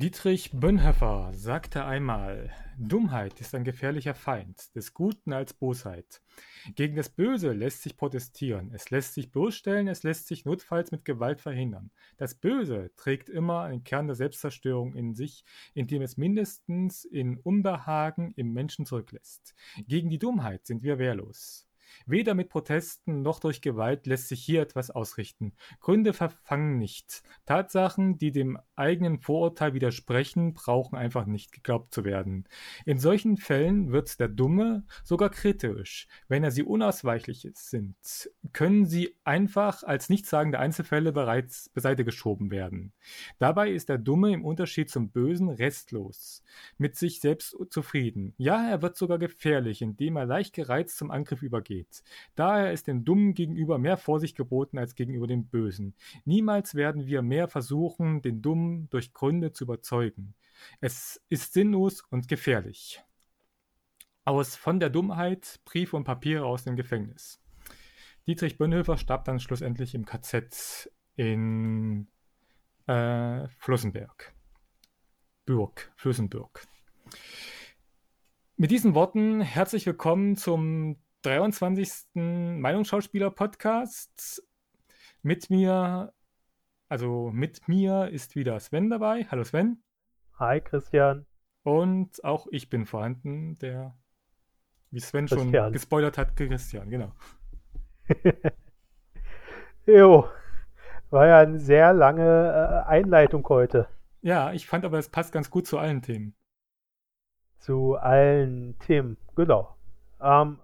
Dietrich Bonhoeffer sagte einmal: Dummheit ist ein gefährlicher Feind, des Guten als Bosheit. Gegen das Böse lässt sich protestieren, es lässt sich bloßstellen, es lässt sich notfalls mit Gewalt verhindern. Das Böse trägt immer einen Kern der Selbstzerstörung in sich, indem es mindestens in Unbehagen im Menschen zurücklässt. Gegen die Dummheit sind wir wehrlos. Weder mit Protesten noch durch Gewalt lässt sich hier etwas ausrichten. Gründe verfangen nicht. Tatsachen, die dem eigenen Vorurteil widersprechen, brauchen einfach nicht geglaubt zu werden. In solchen Fällen wird der Dumme sogar kritisch. Wenn er sie unausweichlich sind, können sie einfach als nichtssagende Einzelfälle bereits beiseite geschoben werden. Dabei ist der Dumme im Unterschied zum Bösen restlos, mit sich selbst zufrieden. Ja, er wird sogar gefährlich, indem er leicht gereizt zum Angriff übergeht geht. Daher ist dem Dummen gegenüber mehr Vorsicht geboten als gegenüber dem Bösen. Niemals werden wir mehr versuchen, den Dummen durch Gründe zu überzeugen. Es ist sinnlos und gefährlich. Aus Von der Dummheit, Briefe und Papiere aus dem Gefängnis. Dietrich Bonhoeffer starb dann schlussendlich im KZ in äh, Flossenberg. Bürg, Flüssenbürg. Mit diesen Worten herzlich willkommen zum 23. Meinungsschauspieler-Podcast. Mit mir, also mit mir ist wieder Sven dabei. Hallo Sven. Hi Christian. Und auch ich bin vorhanden, der, wie Sven Christian. schon gespoilert hat, Christian, genau. jo, war ja eine sehr lange äh, Einleitung heute. Ja, ich fand aber, es passt ganz gut zu allen Themen. Zu allen Themen, genau. Ähm,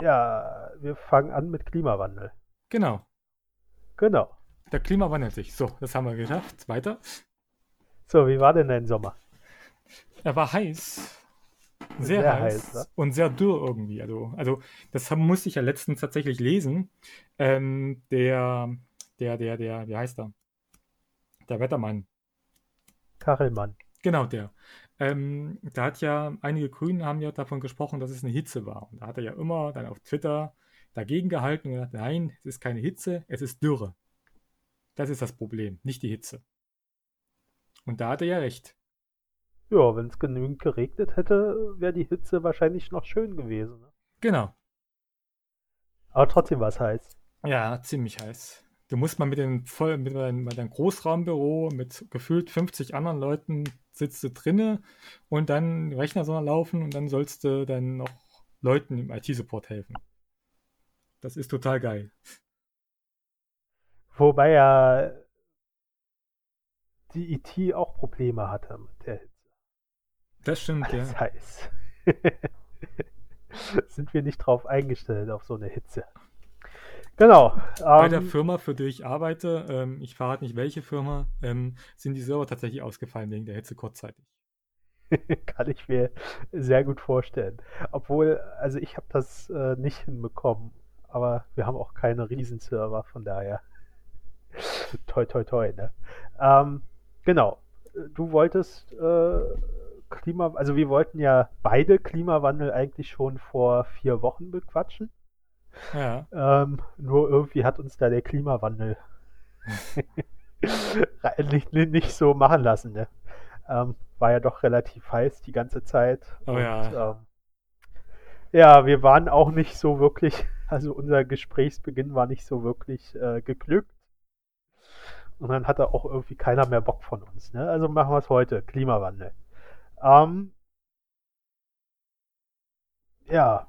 ja, wir fangen an mit Klimawandel. Genau. Genau. Der Klima wandelt sich. So, das haben wir geschafft. Weiter. So, wie war denn dein Sommer? Er war heiß. Sehr, sehr heiß, heiß und sehr dürr irgendwie. Also, also das musste ich ja letztens tatsächlich lesen. Ähm, der, der, der, der, wie heißt er? Der Wettermann. Kachelmann. Genau, der. Ähm, da hat ja einige Grünen haben ja davon gesprochen, dass es eine Hitze war. Und da hat er ja immer dann auf Twitter dagegen gehalten und gesagt, nein, es ist keine Hitze, es ist Dürre. Das ist das Problem, nicht die Hitze. Und da hat er ja recht. Ja, wenn es genügend geregnet hätte, wäre die Hitze wahrscheinlich noch schön gewesen. Ne? Genau. Aber trotzdem war es heiß. Ja, ziemlich heiß. Du musst mal mit dem voll mit deinem, mit deinem Großraumbüro mit gefühlt 50 anderen Leuten sitzt du drinne und dann Rechner soll laufen und dann sollst du dann noch Leuten im IT-Support helfen. Das ist total geil. Wobei ja die IT auch Probleme hatte mit der Hitze. Das stimmt, Alles ja. heiß. Sind wir nicht drauf eingestellt auf so eine Hitze. Genau. Bei ähm, der Firma, für die ich arbeite, ähm, ich verrate nicht welche Firma, ähm, sind die Server tatsächlich ausgefallen wegen der Hitze kurzzeitig. Kann ich mir sehr gut vorstellen. Obwohl, also ich habe das äh, nicht hinbekommen, aber wir haben auch keine Riesenserver, von daher. toi, toi, toi, ne? Ähm, genau. Du wolltest äh, Klima, also wir wollten ja beide Klimawandel eigentlich schon vor vier Wochen bequatschen. Ja. Ähm, nur irgendwie hat uns da der Klimawandel nicht, nicht, so machen lassen. Ne? Ähm, war ja doch relativ heiß die ganze Zeit. Oh und, ja. Ähm, ja, wir waren auch nicht so wirklich, also unser Gesprächsbeginn war nicht so wirklich äh, geglückt. Und dann hatte auch irgendwie keiner mehr Bock von uns. Ne? Also machen wir es heute, Klimawandel. Ähm, ja,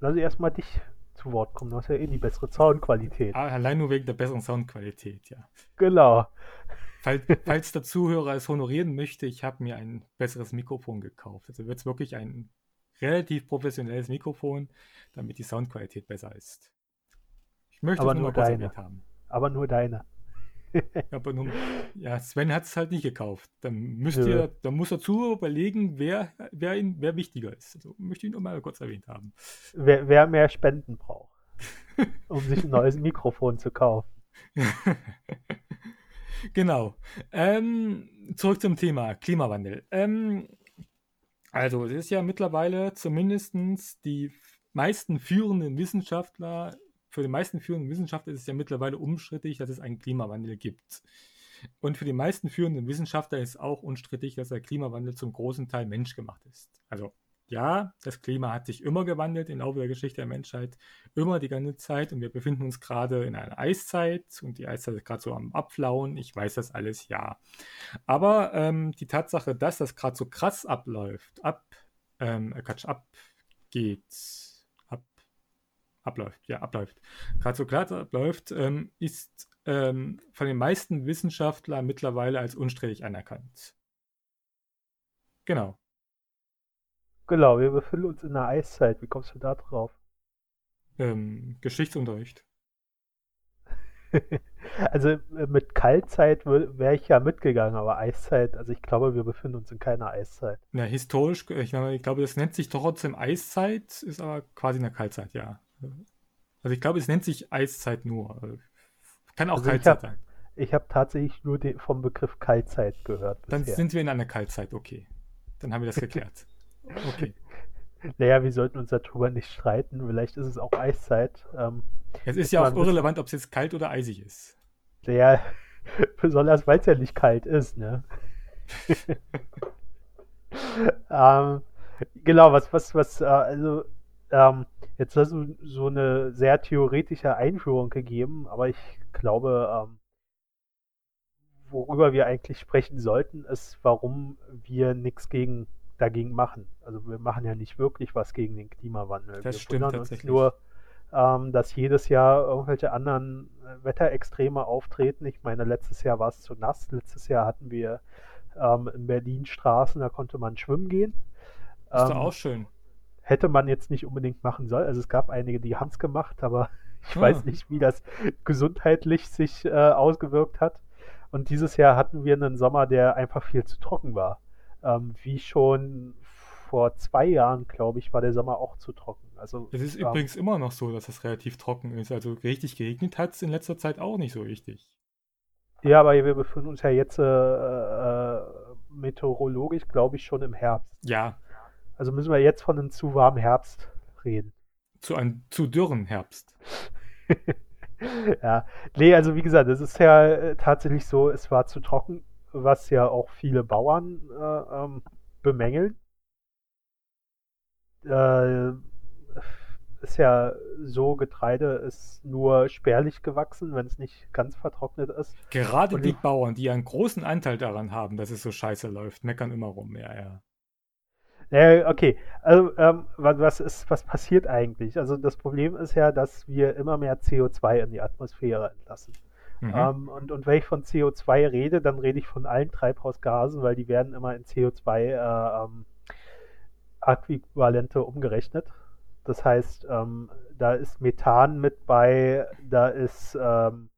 lass ich erstmal dich zu Wort kommen. Du hast ja eh die bessere Soundqualität. Ah, allein nur wegen der besseren Soundqualität, ja. Genau. Falls, falls der Zuhörer es honorieren möchte, ich habe mir ein besseres Mikrofon gekauft. Also wird es wirklich ein relativ professionelles Mikrofon, damit die Soundqualität besser ist. Ich möchte Aber es nur deine. haben. Aber nur deine. Aber nun, ja, Sven hat es halt nicht gekauft. Dann müsst ihr, dann muss er zu überlegen, wer, wer, ihn, wer wichtiger ist. Also möchte ich nur mal kurz erwähnt haben. Wer, wer mehr Spenden braucht, um sich ein neues Mikrofon zu kaufen. genau. Ähm, zurück zum Thema Klimawandel. Ähm, also, es ist ja mittlerweile zumindest die meisten führenden Wissenschaftler für die meisten führenden Wissenschaftler ist es ja mittlerweile umstrittig, dass es einen Klimawandel gibt. Und für die meisten führenden Wissenschaftler ist auch unstrittig, dass der Klimawandel zum großen Teil menschgemacht ist. Also ja, das Klima hat sich immer gewandelt im Laufe der Geschichte der Menschheit, immer die ganze Zeit. Und wir befinden uns gerade in einer Eiszeit und die Eiszeit ist gerade so am Abflauen. Ich weiß das alles, ja. Aber ähm, die Tatsache, dass das gerade so krass abläuft, ab, ähm, äh, Quatsch, abgeht, ab, abläuft, ja, abläuft, gerade so glatt abläuft, ähm, ist ähm, von den meisten Wissenschaftlern mittlerweile als unstrittig anerkannt. Genau. Genau, wir befinden uns in der Eiszeit. Wie kommst du da drauf? Ähm, Geschichtsunterricht. also äh, mit Kaltzeit wäre ich ja mitgegangen, aber Eiszeit, also ich glaube, wir befinden uns in keiner Eiszeit. Ja, historisch, ich, ich glaube, das nennt sich trotzdem Eiszeit, ist aber quasi eine Kaltzeit, ja. Also ich glaube, es nennt sich Eiszeit nur. Kann auch also Kaltzeit sein. Ich habe tatsächlich nur den, vom Begriff Kaltzeit gehört. Dann bisher. sind wir in einer Kaltzeit, okay. Dann haben wir das geklärt. Okay. Naja, wir sollten uns darüber nicht streiten. Vielleicht ist es auch Eiszeit. Ähm, es ist ja auch irrelevant, ob es jetzt kalt oder eisig ist. Ja, besonders weil es ja nicht kalt ist, ne? ähm, genau, was, was, was, äh, also, ähm, jetzt hast du so eine sehr theoretische Einführung gegeben, aber ich glaube, ähm, worüber wir eigentlich sprechen sollten, ist, warum wir nichts gegen dagegen machen. Also wir machen ja nicht wirklich was gegen den Klimawandel. Das wir stimmt tatsächlich. Uns nur, ähm, dass jedes Jahr irgendwelche anderen äh, Wetterextreme auftreten. Ich meine, letztes Jahr war es zu nass. Letztes Jahr hatten wir ähm, in Berlin Straßen, da konnte man schwimmen gehen. Ist ähm, doch auch schön. Hätte man jetzt nicht unbedingt machen sollen. Also es gab einige, die haben es gemacht, aber ich ah. weiß nicht, wie das gesundheitlich sich äh, ausgewirkt hat. Und dieses Jahr hatten wir einen Sommer, der einfach viel zu trocken war. Ähm, wie schon vor zwei Jahren, glaube ich, war der Sommer auch zu trocken. Also, es ist ähm, übrigens immer noch so, dass es relativ trocken ist. Also richtig geregnet hat es in letzter Zeit auch nicht so richtig. Ja, aber wir befinden uns ja jetzt äh, äh, meteorologisch, glaube ich, schon im Herbst. Ja. Also müssen wir jetzt von einem zu warmen Herbst reden. Zu einem zu dürren Herbst. ja, nee, also wie gesagt, es ist ja äh, tatsächlich so, es war zu trocken was ja auch viele Bauern äh, ähm, bemängeln. Äh, ist ja so, Getreide ist nur spärlich gewachsen, wenn es nicht ganz vertrocknet ist. Gerade Und die Bauern, die einen großen Anteil daran haben, dass es so scheiße läuft, meckern immer rum, ja, ja. Ja, okay. Also, ähm, was, ist, was passiert eigentlich? Also, das Problem ist ja, dass wir immer mehr CO2 in die Atmosphäre entlassen. Mhm. Ähm, und, und wenn ich von CO2 rede, dann rede ich von allen Treibhausgasen, weil die werden immer in CO2 äh, ähm, Äquivalente umgerechnet. Das heißt, ähm, da ist Methan mit bei, da ist ähm,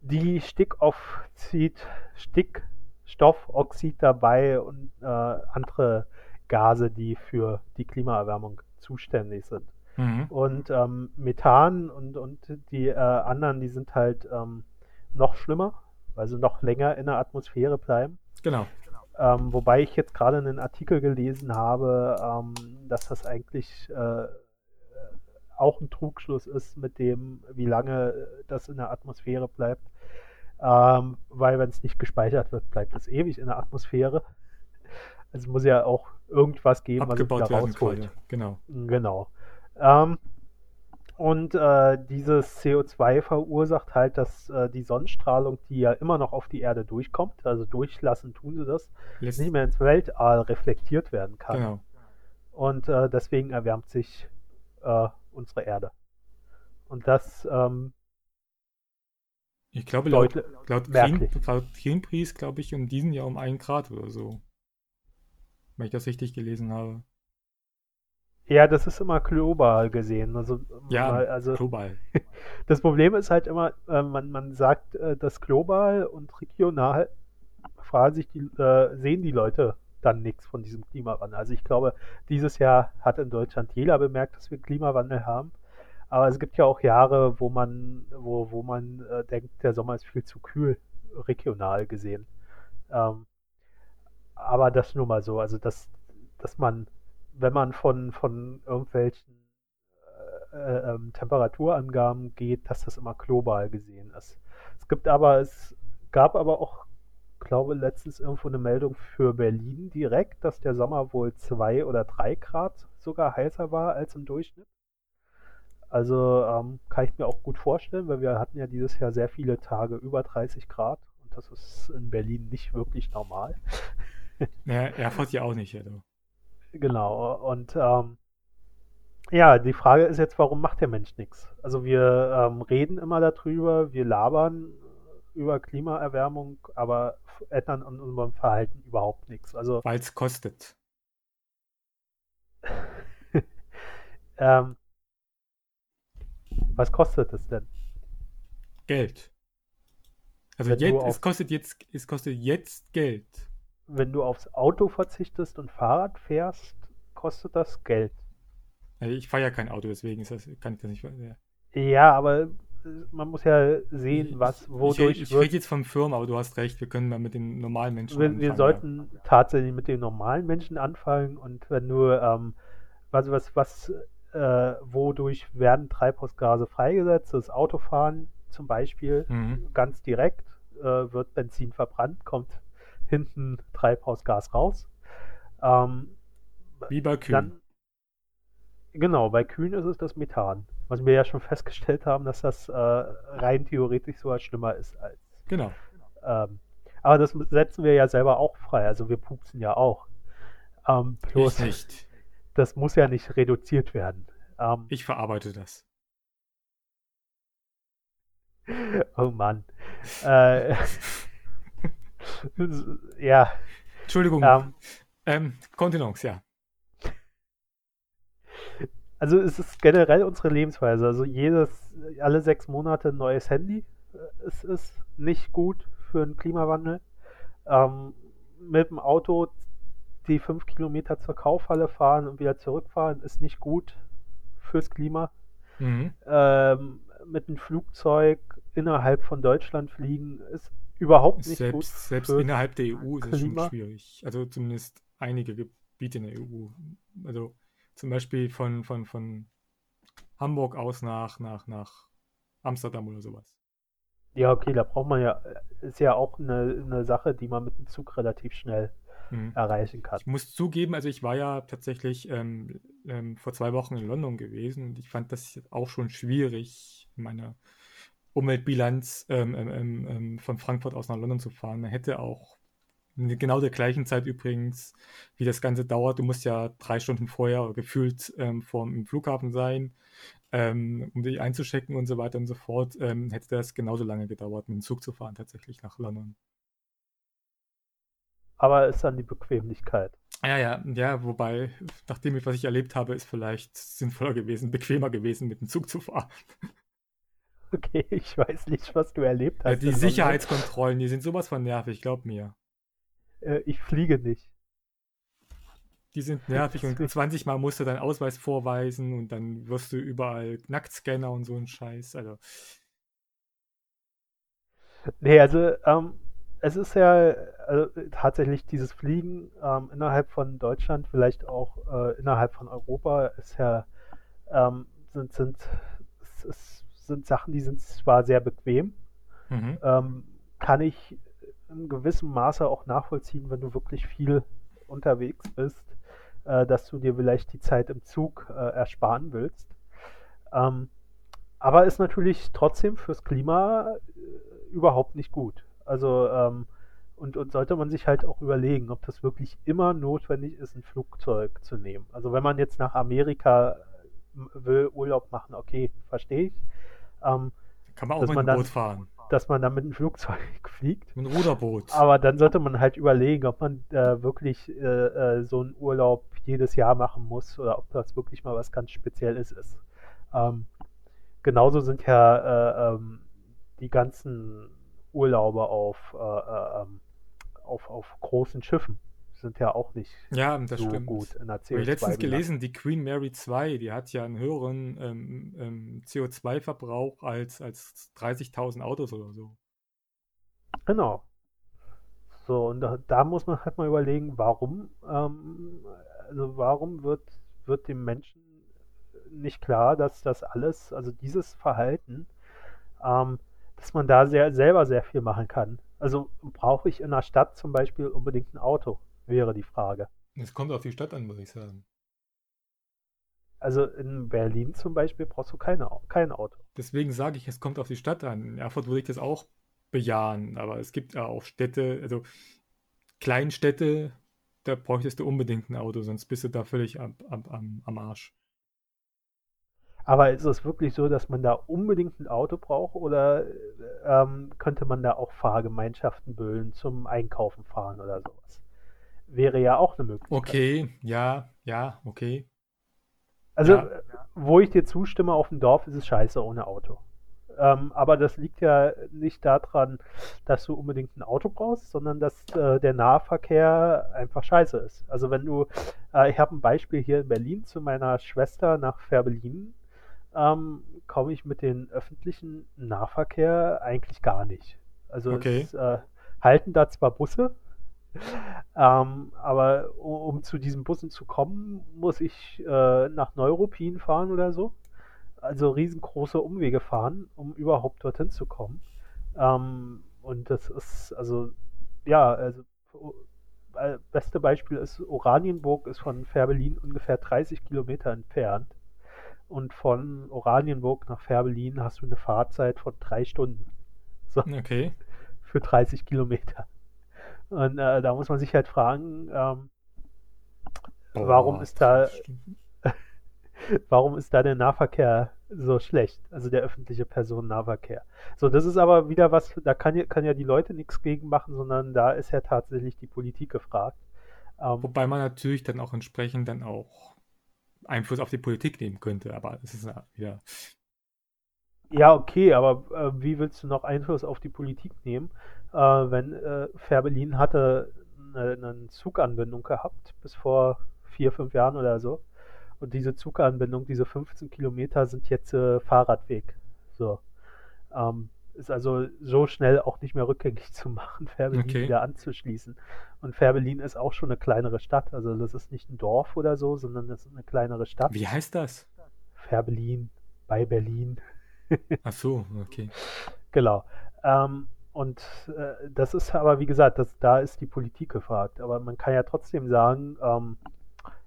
die Stickoxid, Stickstoffoxid dabei und äh, andere Gase, die für die Klimaerwärmung zuständig sind. Mhm. Und ähm, Methan und, und die äh, anderen, die sind halt ähm, noch schlimmer, weil sie noch länger in der Atmosphäre bleiben. Genau. Ähm, wobei ich jetzt gerade einen Artikel gelesen habe, ähm, dass das eigentlich äh, auch ein Trugschluss ist mit dem, wie lange das in der Atmosphäre bleibt. Ähm, weil wenn es nicht gespeichert wird, bleibt es ewig in der Atmosphäre. Also muss ja auch irgendwas geben, Abgebaut was es da rausholt. Genau. Genau. Ähm, und äh, dieses CO2 verursacht halt, dass äh, die Sonnenstrahlung, die ja immer noch auf die Erde durchkommt, also durchlassen tun sie das, Lässt. nicht mehr ins Weltall reflektiert werden kann. Genau. Und äh, deswegen erwärmt sich äh, unsere Erde. Und das ähm, ich glaube, laut, laut, Green, laut Greenpeace, glaube ich, um diesen Jahr um einen Grad oder so. Wenn ich das richtig gelesen habe. Ja, das ist immer global gesehen. Also, ja, also, global. Das Problem ist halt immer, äh, man, man sagt äh, das global und regional fragen sich die, äh, sehen die Leute dann nichts von diesem Klimawandel. Also ich glaube, dieses Jahr hat in Deutschland jeder bemerkt, dass wir Klimawandel haben. Aber es gibt ja auch Jahre, wo man, wo, wo man denkt, der Sommer ist viel zu kühl, regional gesehen. Ähm, aber das nur mal so, also dass, dass man wenn man von, von irgendwelchen äh, äh, ähm, Temperaturangaben geht, dass das immer global gesehen ist. Es gibt aber, es gab aber auch, glaube letztens irgendwo eine Meldung für Berlin direkt, dass der Sommer wohl zwei oder drei Grad sogar heißer war als im Durchschnitt. Also ähm, kann ich mir auch gut vorstellen, weil wir hatten ja dieses Jahr sehr viele Tage über 30 Grad und das ist in Berlin nicht wirklich normal. Ja, Erfurt ja auch nicht, ja. Du. Genau, und ähm, ja, die Frage ist jetzt, warum macht der Mensch nichts? Also wir ähm, reden immer darüber, wir labern über Klimaerwärmung, aber ändern an unserem Verhalten überhaupt nichts. Also, Weil es kostet. ähm, was kostet es denn? Geld. Also Wenn jetzt, es kostet jetzt, es kostet jetzt Geld. Wenn du aufs Auto verzichtest und Fahrrad fährst, kostet das Geld. Also ich fahre ja kein Auto, deswegen ist das, kann ich das nicht. Ja. Ja, aber äh, man muss ja sehen, was, ich, wodurch ich, ich wird rede jetzt von Firmen, aber du hast recht, wir können mal mit den normalen Menschen wir, wir anfangen, sollten tatsächlich mit den normalen Menschen anfangen und wenn du, ähm, was, was, was, äh, wodurch werden Treibhausgase freigesetzt? Das Autofahren zum Beispiel, Ja. Mhm. ganz direkt, äh, wird Benzin verbrannt, kommt hinten Treibhausgas raus. Ähm, Wie bei Kühen. dann, genau, bei Kühen ist es das Methan, was wir ja schon festgestellt haben, dass das äh, rein theoretisch sogar schlimmer ist als genau. ähm, aber das setzen wir ja selber auch frei. Also wir pupsen ja auch. Ähm, bloß ich nicht. das muss ja nicht reduziert werden. Ähm, Ich verarbeite das. oh Mann. Äh, ja. Entschuldigung. Ähm, Ähm, Kontenance, ja. also es ist generell unsere Lebensweise. Also jedes, alle sechs Monate ein neues Handy. Es ist nicht gut für den Klimawandel. Ähm, mit dem Auto die fünf Kilometer zur Kaufhalle fahren und wieder zurückfahren ist nicht gut fürs Klima. Mhm. ähm, mit dem Flugzeug innerhalb von Deutschland fliegen ist überhaupt nicht gut. Selbst, selbst fürs innerhalb der EU ist es schon schwierig. Also zumindest einige Gebiete in der EU. Also zum Beispiel von, von, von Hamburg aus nach, nach, nach Amsterdam oder sowas. Ja, okay, da braucht man ja, ist ja auch eine, eine Sache, die man mit dem Zug relativ schnell Mhm. erreichen kann. Ich muss zugeben, also ich war ja tatsächlich ähm, ähm, vor zwei Wochen in London gewesen und ich fand das auch schon schwierig, in meiner Umweltbilanz ähm, ähm, ähm, ähm, von Frankfurt aus nach London zu fahren. Man hätte auch genau der gleichen Zeit übrigens, wie das Ganze dauert. Du musst ja drei Stunden vorher gefühlt ähm, vor dem Flughafen sein, ähm, um dich einzuchecken und so weiter und so fort. Ähm, hätte das genauso lange gedauert, mit dem Zug zu fahren, tatsächlich nach London. Aber ist dann die Bequemlichkeit. Ja, ja, ja, wobei, nachdem ich, was ich erlebt habe, ist vielleicht sinnvoller gewesen, bequemer gewesen, mit dem Zug zu fahren. Okay, ich weiß nicht, was du erlebt Ja, hast. die in London. Sicherheitskontrollen, die sind sowas von nervig, glaub mir. Äh, ich fliege nicht. Die sind nervig und Deswegen- 20 Mal musst du deinen Ausweis vorweisen und dann wirst du überall Nacktscanner und so ein Scheiß. Also, Nee, also ähm, es ist ja also, tatsächlich dieses Fliegen ähm, innerhalb von Deutschland, vielleicht auch äh, innerhalb von Europa, ist ja ähm, sind sind es, es sind Sachen, die sind zwar sehr bequem, mhm. ähm, kann ich in gewissem Maße auch nachvollziehen, wenn du wirklich viel unterwegs bist, äh, dass du dir vielleicht die Zeit im Zug äh, ersparen willst. Ähm, aber ist natürlich trotzdem fürs Klima äh, überhaupt nicht gut. Also ähm, und, und sollte man sich halt auch überlegen, ob das wirklich immer notwendig ist, ein Flugzeug zu nehmen. Also wenn man jetzt nach Amerika äh, will, Urlaub machen, okay, verstehe ich. Ähm, kann man auch mit dann- Boot fahren. dass man dann mit einem Flugzeug fliegt. Mit einem Ruderboot. Aber dann sollte man halt überlegen, ob man äh, wirklich äh, äh, so einen Urlaub jedes Jahr machen muss oder ob das wirklich mal was ganz Spezielles ist. Ähm, genauso sind ja äh, ähm, die ganzen Urlaube auf, äh, äh, ähm, auf, auf großen Schiffen sind ja auch nicht ja, das so stimmt. gut in der Habe ich letztens CO2-Bilanz. gelesen, die Queen Mary 2, die hat ja einen höheren ähm, ähm, CO2-Verbrauch als, als 30.000 Autos oder so. Genau. So, und da, da muss man halt mal überlegen, warum, ähm, also warum wird, wird dem Menschen nicht klar, dass das alles, also dieses Verhalten, ähm, dass man da sehr, selber sehr viel machen kann. Also brauche ich in der Stadt zum Beispiel unbedingt ein Auto, wäre die Frage. Es kommt auf die Stadt an, muss ich sagen. Also in Berlin zum Beispiel brauchst du keine, kein Auto. Deswegen sage ich, es kommt auf die Stadt an. In Erfurt würde ich das auch bejahen, aber es gibt ja auch Städte, also Kleinstädte, da bräuchtest du unbedingt ein Auto, sonst bist du da völlig am, am, am Arsch. Aber ist es wirklich so, dass man da unbedingt ein Auto braucht oder ähm, könnte man da auch Fahrgemeinschaften bilden zum Einkaufen fahren oder sowas? Wäre ja auch eine Möglichkeit. Okay, ja, ja, okay. Also, ja. wo ich dir zustimme, auf dem Dorf ist es scheiße ohne Auto. Ähm, aber das liegt ja nicht daran, dass du unbedingt ein Auto brauchst, sondern dass äh, der Nahverkehr einfach scheiße ist. Also wenn du, äh, ich habe ein Beispiel hier in Berlin zu meiner Schwester nach Färbelin, ähm, komme ich mit dem öffentlichen Nahverkehr eigentlich gar nicht. Also okay. es äh, halten da zwar Busse, ähm, aber um, um, zu diesen Bussen zu kommen, muss ich äh, nach Neuruppin fahren oder so also riesengroße Umwege fahren, um überhaupt dorthin zu kommen. Ähm, und das ist, also, ja, also, äh, beste Beispiel ist, Oranienburg ist von Färbelin ungefähr 30 Kilometer entfernt. Und von Oranienburg nach Färbelin hast du eine Fahrzeit von drei Stunden. So. Okay. Für 30 Kilometer. Und äh, da muss man sich halt fragen, ähm, oh, warum ist da warum ist da der Nahverkehr so schlecht? Also der öffentliche Personennahverkehr. So, das ist aber wieder was, da kann ja, kann ja die Leute nichts gegen machen, sondern da ist ja tatsächlich die Politik gefragt. Ähm, Wobei man natürlich dann auch entsprechend dann auch Einfluss auf die Politik nehmen könnte, aber es ist ja wieder. Ja, okay, aber äh, wie willst du noch Einfluss auf die Politik nehmen, äh, wenn äh, Fährberlin hatte eine, eine Zuganbindung gehabt bis vor vier, fünf Jahren oder so und diese Zuganbindung, diese 15 Kilometer sind jetzt äh, Fahrradweg. So. Ähm, ist also so schnell auch nicht mehr rückgängig zu machen, Färbelin okay. wieder anzuschließen. Und Färbelin ist auch schon eine kleinere Stadt. Also das ist nicht ein Dorf oder so, sondern das ist eine kleinere Stadt. Wie heißt das? Färbelin bei Berlin. Ach so, okay. Genau. Ähm, und äh, das ist aber, wie gesagt, das, da ist die Politik gefragt. Aber man kann ja trotzdem sagen, ähm,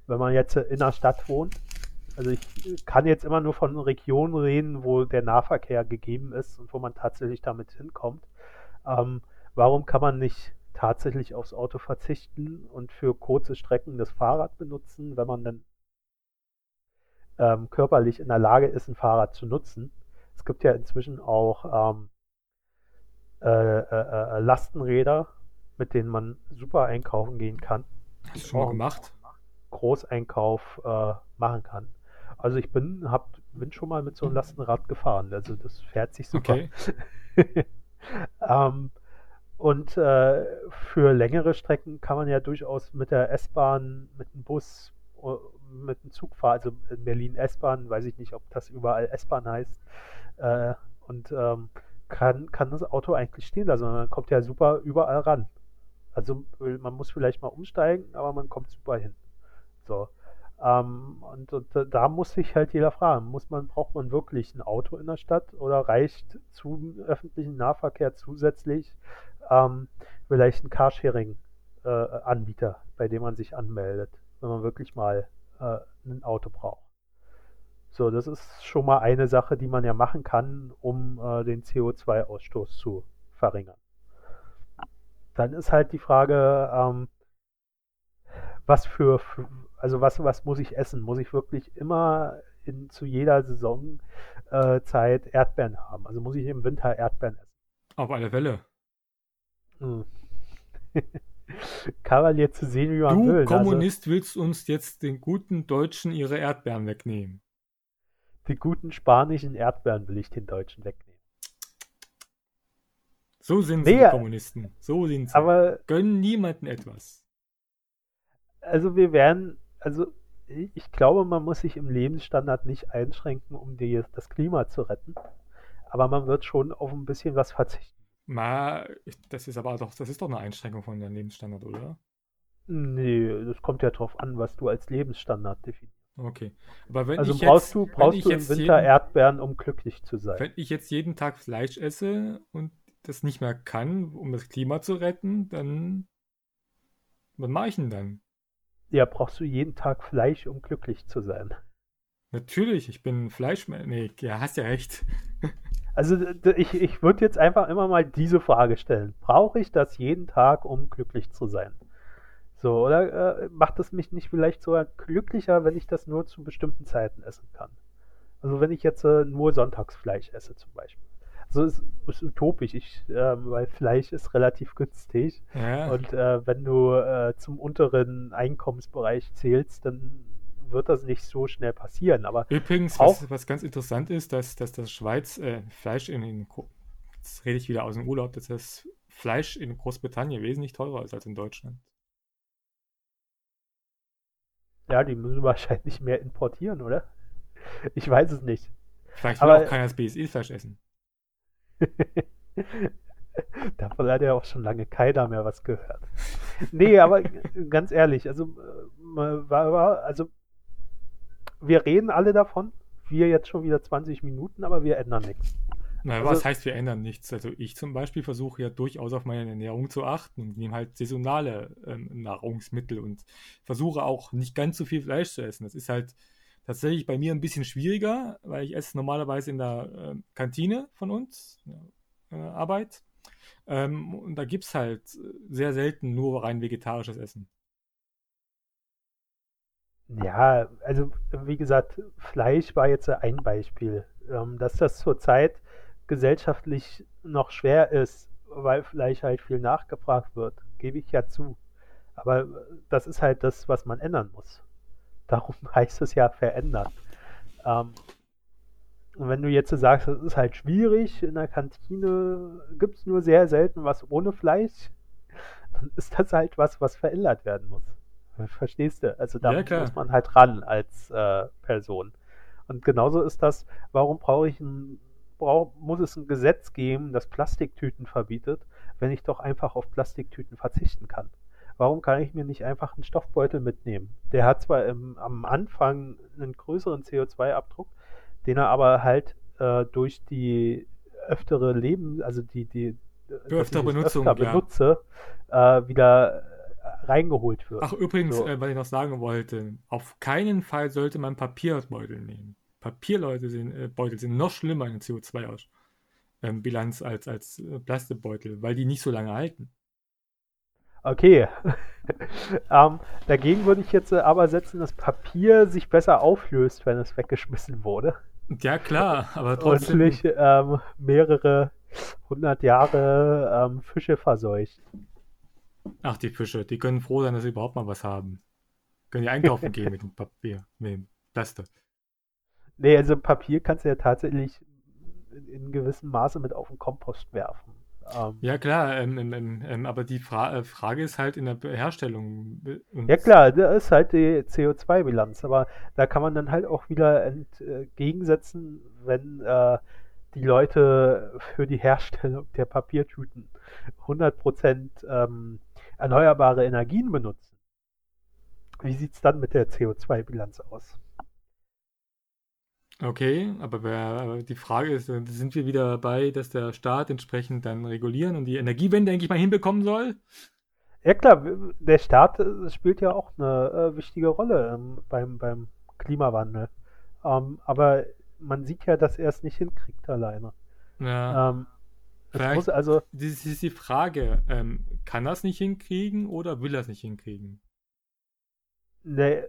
wenn man jetzt in der Stadt wohnt. Also ich kann jetzt immer nur von Regionen reden, wo der Nahverkehr gegeben ist und wo man tatsächlich damit hinkommt. Ähm, warum kann man nicht tatsächlich aufs Auto verzichten und für kurze Strecken das Fahrrad benutzen, wenn man dann ähm, körperlich in der Lage ist, ein Fahrrad zu nutzen? Es gibt ja inzwischen auch ähm, äh, äh, äh Lastenräder, mit denen man super einkaufen gehen kann. Hast du schon mal gemacht? Großeinkauf äh, machen kann. Also ich bin, hab, bin schon mal mit so einem Lastenrad gefahren. Also das fährt sich super. Okay. ähm, und äh, für längere Strecken kann man ja durchaus mit der S-Bahn, mit dem Bus, äh, mit dem Zug fahren. Also in Berlin S-Bahn, weiß ich nicht, ob das überall S-Bahn heißt. Äh, und ähm, kann, kann das Auto eigentlich stehen lassen. Man kommt ja super überall ran. Also man muss vielleicht mal umsteigen, aber man kommt super hin. So. Ähm, und, und, da muss sich halt jeder fragen, muss man, braucht man wirklich ein Auto in der Stadt oder reicht zum öffentlichen Nahverkehr zusätzlich ähm, vielleicht ein Carsharing-Anbieter, äh, bei dem man sich anmeldet, wenn man wirklich mal äh, ein Auto braucht. So, das ist schon mal eine Sache, die man ja machen kann, um äh, den CO2-Ausstoß zu verringern. Dann ist halt die Frage, ähm, was für, also was, was muss ich essen? Muss ich wirklich immer in, zu jeder Saisonzeit äh, Erdbeeren haben? Also muss ich im Winter Erdbeeren essen? Auf alle Fälle. Hm. Kavalier zu sehen, wie man du, will. Du also Kommunist also, willst uns jetzt den guten Deutschen ihre Erdbeeren wegnehmen. Die guten spanischen Erdbeeren will ich den Deutschen wegnehmen. So sind sie, nee, die Kommunisten. So sind sie. Aber gönnen niemanden etwas. Also wir werden also ich glaube, man muss sich im Lebensstandard nicht einschränken, um die, das Klima zu retten. Aber man wird schon auf ein bisschen was verzichten. Ma, das ist aber doch, das ist doch eine Einschränkung von deinem Lebensstandard, oder? Nee, das kommt ja drauf an, was du als Lebensstandard definierst. Okay. Aber wenn also ich brauchst jetzt, du, brauchst du im Winter jeden, Erdbeeren, um glücklich zu sein. Wenn ich jetzt jeden Tag Fleisch esse und das nicht mehr kann, um das Klima zu retten, dann was mache ich denn dann? Ja, brauchst du jeden Tag Fleisch, um glücklich zu sein. Natürlich, ich bin Fleischmensch. Nee, ja, hast ja recht. Also ich, ich würde jetzt einfach immer mal diese Frage stellen. Brauche ich das jeden Tag, um glücklich zu sein? So, oder äh, macht es mich nicht vielleicht sogar glücklicher, wenn ich das nur zu bestimmten Zeiten essen kann? Also wenn ich jetzt äh, nur Sonntagsfleisch esse zum Beispiel. Also es ist utopisch, ich, äh, weil Fleisch ist relativ günstig. Ja. Und äh, wenn du äh, zum unteren Einkommensbereich zählst, dann wird das nicht so schnell passieren. Aber Übrigens, was, was ganz interessant ist, dass, dass das Schweiz äh, Fleisch in, in jetzt rede ich wieder aus dem Urlaub, dass das Fleisch in Großbritannien wesentlich teurer ist als in Deutschland. Ja, die müssen wahrscheinlich mehr importieren, oder? Ich weiß es nicht. Vielleicht will Aber, auch keiner das BSE-Fleisch essen. Davon hat ja auch schon lange keiner mehr was gehört. Nee, aber ganz ehrlich, also, äh, also wir reden alle davon. Wir jetzt schon wieder 20 Minuten, aber wir ändern nichts. Na, also, was heißt, wir ändern nichts? Also ich zum Beispiel versuche ja durchaus auf meine Ernährung zu achten und nehme halt saisonale ähm, Nahrungsmittel und versuche auch nicht ganz so viel Fleisch zu essen. Das ist halt tatsächlich bei mir ein bisschen schwieriger, weil ich esse normalerweise in der äh, Kantine von uns, äh, Arbeit. Ähm, und da gibt es halt sehr selten nur rein vegetarisches Essen. Ja, also wie gesagt, Fleisch war jetzt ein Beispiel. Ähm, dass das zurzeit gesellschaftlich noch schwer ist, weil Fleisch halt viel nachgefragt wird, gebe ich ja zu. Aber das ist halt das, was man ändern muss. Darum heißt es ja verändern. Ähm, und wenn du jetzt sagst, es ist halt schwierig, in der Kantine gibt es nur sehr selten was ohne Fleisch, dann ist das halt was, was verändert werden muss. Verstehst du? Also da ja, muss man halt ran als äh, Person. Und genauso ist das, warum brauche ich ein, brauch, muss es ein Gesetz geben, das Plastiktüten verbietet, wenn ich doch einfach auf Plastiktüten verzichten kann? Warum kann ich mir nicht einfach einen Stoffbeutel mitnehmen? Der hat zwar im, am Anfang einen größeren CO2-Abdruck, den er aber halt äh, durch die öftere Leben, also die, die, öftere Benutzung, öfter benutze, ja. äh, wieder reingeholt wird. Ach, übrigens, so. äh, was ich noch sagen wollte, auf keinen Fall sollte man Papierbeutel nehmen. Papierbeutel sind, äh, Beutel sind noch schlimmer in der CO2-Bilanz ähm, als, als äh, Plastikbeutel, weil die nicht so lange halten. Okay. ähm, dagegen würde ich jetzt äh, aber setzen, dass Papier sich besser auflöst, wenn es weggeschmissen wurde. Ja, klar, aber trotzdem. Und nicht ähm, mehrere hundert Jahre ähm, Fische verseucht. Ach, die Fische, die können froh sein, dass sie überhaupt mal was haben. Können die einkaufen gehen mit dem Papier, mit dem Plastik. Nee, also Papier kannst du ja tatsächlich in, in gewissem Maße mit auf den Kompost werfen. Ähm, ja, klar, ähm, ähm, ähm aber die Fra äh, Frage ist halt in der Herstellung. ja, klar, da ist halt die CO2-Bilanz, aber da kann man dann halt auch wieder entgegensetzen, wenn äh, die Leute für die Herstellung der Papiertüten 100% ähm, erneuerbare Energien benutzen. Wie sieht es dann mit der CO2-Bilanz aus? Okay, aber die Frage ist, äh, sind wir wieder dabei, dass der Staat entsprechend dann regulieren und die Energiewende eigentlich mal hinbekommen soll? Ja klar, der Staat äh, spielt ja auch eine äh, wichtige Rolle ähm, beim, beim Klimawandel. Ähm, aber man sieht ja, dass er es nicht hinkriegt alleine. Ja. Ähm, muss also. Das ist die Frage. Ähm, kann er es nicht hinkriegen oder will er es nicht hinkriegen? Nee.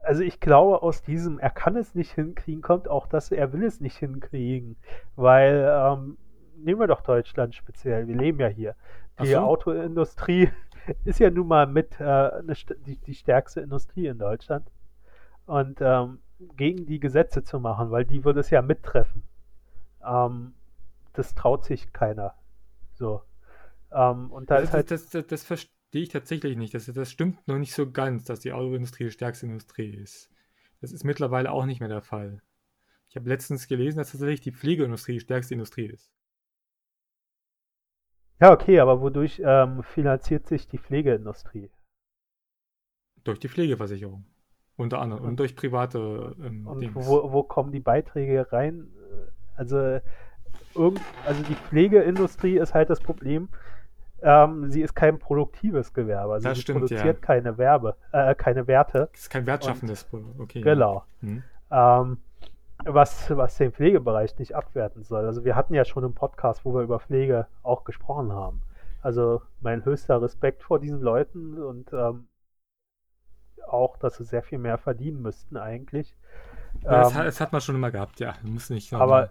Also ich glaube, aus diesem er kann es nicht hinkriegen, kommt auch, dass er will es nicht hinkriegen. Weil, ähm, nehmen wir doch Deutschland speziell, wir leben ja hier. Die so. Autoindustrie ist ja nun mal mit äh, die, die stärkste Industrie in Deutschland. Und ähm, gegen die Gesetze zu machen, weil die würde es ja mittreffen. Ähm, das traut sich keiner. So. Ähm, und da das, ist halt. Das, das, das, verstehe ich tatsächlich nicht. Das, das stimmt noch nicht so ganz, dass die Autoindustrie die stärkste Industrie ist. Das ist mittlerweile auch nicht mehr der Fall. Ich habe letztens gelesen, dass tatsächlich die Pflegeindustrie die stärkste Industrie ist. Ja, okay, aber wodurch ähm, finanziert sich die Pflegeindustrie? Durch die Pflegeversicherung. Unter anderem. Und, und durch private ähm, und wo, wo, kommen die Beiträge rein? Also irgend, also die Pflegeindustrie ist halt das Problem. Ähm, sie ist kein produktives Gewerbe. Also Das sie stimmt, produziert ja. keine Werbe, äh, keine Werte. Das ist kein wertschaffendes Pro- Okay. Genau. Hm. Ähm, was, was den Pflegebereich nicht abwerten soll. Also wir hatten ja schon einen Podcast, wo wir über Pflege auch gesprochen haben. Also mein höchster Respekt vor diesen Leuten und ähm, auch, dass sie sehr viel mehr verdienen müssten eigentlich. Ja, das, Ähm, hat, das hat man schon immer gehabt, ja. Muss nicht aber,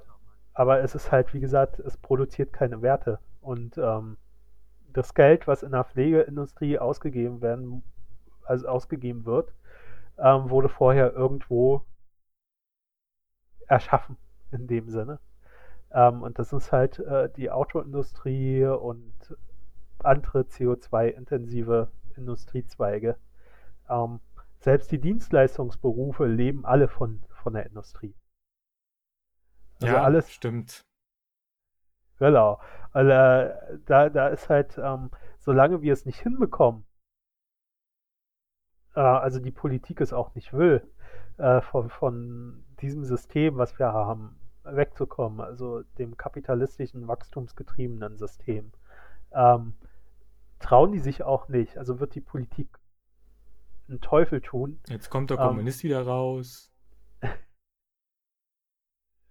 aber es ist halt, wie gesagt, es produziert keine Werte. Und ähm, das Geld, was in der Pflegeindustrie ausgegeben werden, also ausgegeben wird, ähm, wurde vorher irgendwo erschaffen, in dem Sinne. Ähm, und das ist halt äh, die Autoindustrie und andere CO2-intensive Industriezweige. Ähm, selbst die Dienstleistungsberufe leben alle von, von der Industrie. Also ja, alles, stimmt. Genau. Also, äh, da, da ist halt, ähm, solange wir es nicht hinbekommen, äh, also die Politik es auch nicht will, äh, von, von diesem System, was wir haben, wegzukommen, also dem kapitalistischen, wachstumsgetriebenen System, ähm, trauen die sich auch nicht. Also wird die Politik einen Teufel tun. Jetzt kommt der Ähm, Kommunist wieder raus.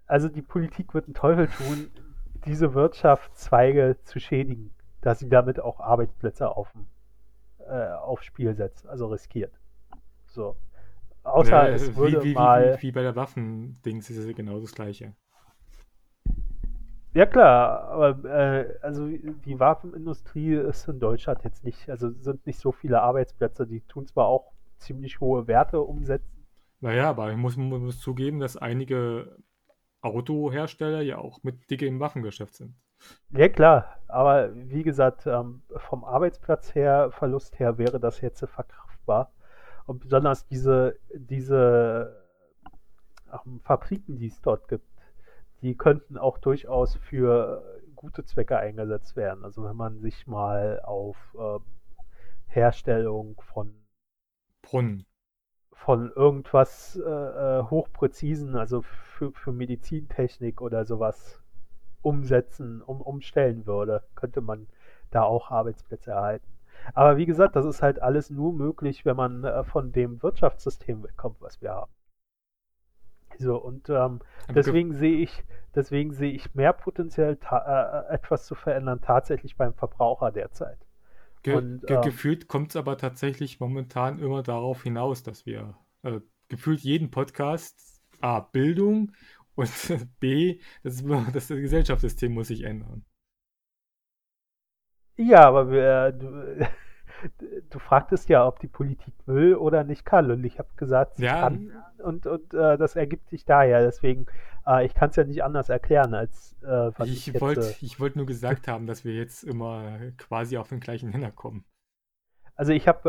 Also die Politik wird einen Teufel tun, diese Wirtschaftszweige zu schädigen, dass sie damit auch Arbeitsplätze auf, äh, aufs Spiel setzt, also riskiert. So. Außer Ja, es wie, würde wie, mal. wie, wie bei der Waffendings ist es genau das gleiche. Ja klar, aber äh, also die Waffenindustrie ist in Deutschland jetzt nicht, also sind nicht so viele Arbeitsplätze, die tun zwar auch ziemlich hohe Werte umsetzen. Naja, aber ich muss, muss zugeben, dass einige Autohersteller ja auch mit dicke im Waffengeschäft sind. Ja klar, aber wie gesagt, ähm, vom Arbeitsplatz her, Verlust her wäre das jetzt verkraftbar. Und besonders diese, diese ähm, Fabriken, die es dort gibt, die könnten auch durchaus für gute Zwecke eingesetzt werden. Also wenn man sich mal auf ähm, Herstellung von Brunnen. Von irgendwas äh, äh, hochpräzisen, also für, für Medizintechnik oder sowas umsetzen, um, umstellen würde, könnte man da auch Arbeitsplätze erhalten. Aber wie gesagt, das ist halt alles nur möglich, wenn man äh, von dem Wirtschaftssystem wegkommt, was wir haben. So, und ähm, deswegen sehe ich, deswegen sehe ich mehr Potenzial, ta- äh, etwas zu verändern, tatsächlich beim Verbraucher derzeit. Ge Und, ge ähm, gefühlt kommt es aber tatsächlich momentan immer darauf hinaus, dass wir äh, gefühlt jeden Podcast A, Bildung und B, das, das Gesellschaftssystem muss sich ändern. Ja, aber wir, du, du fragtest ja, ob die Politik will oder nicht kann. Und ich habe gesagt, sie Ja. kann. Und, und äh, das ergibt sich daher. Deswegen, äh, ich kann es ja nicht anders erklären, als äh, was ich, Ich wollte äh, ich wollt nur gesagt haben, dass wir jetzt immer quasi auf den gleichen Nenner kommen. also ich habe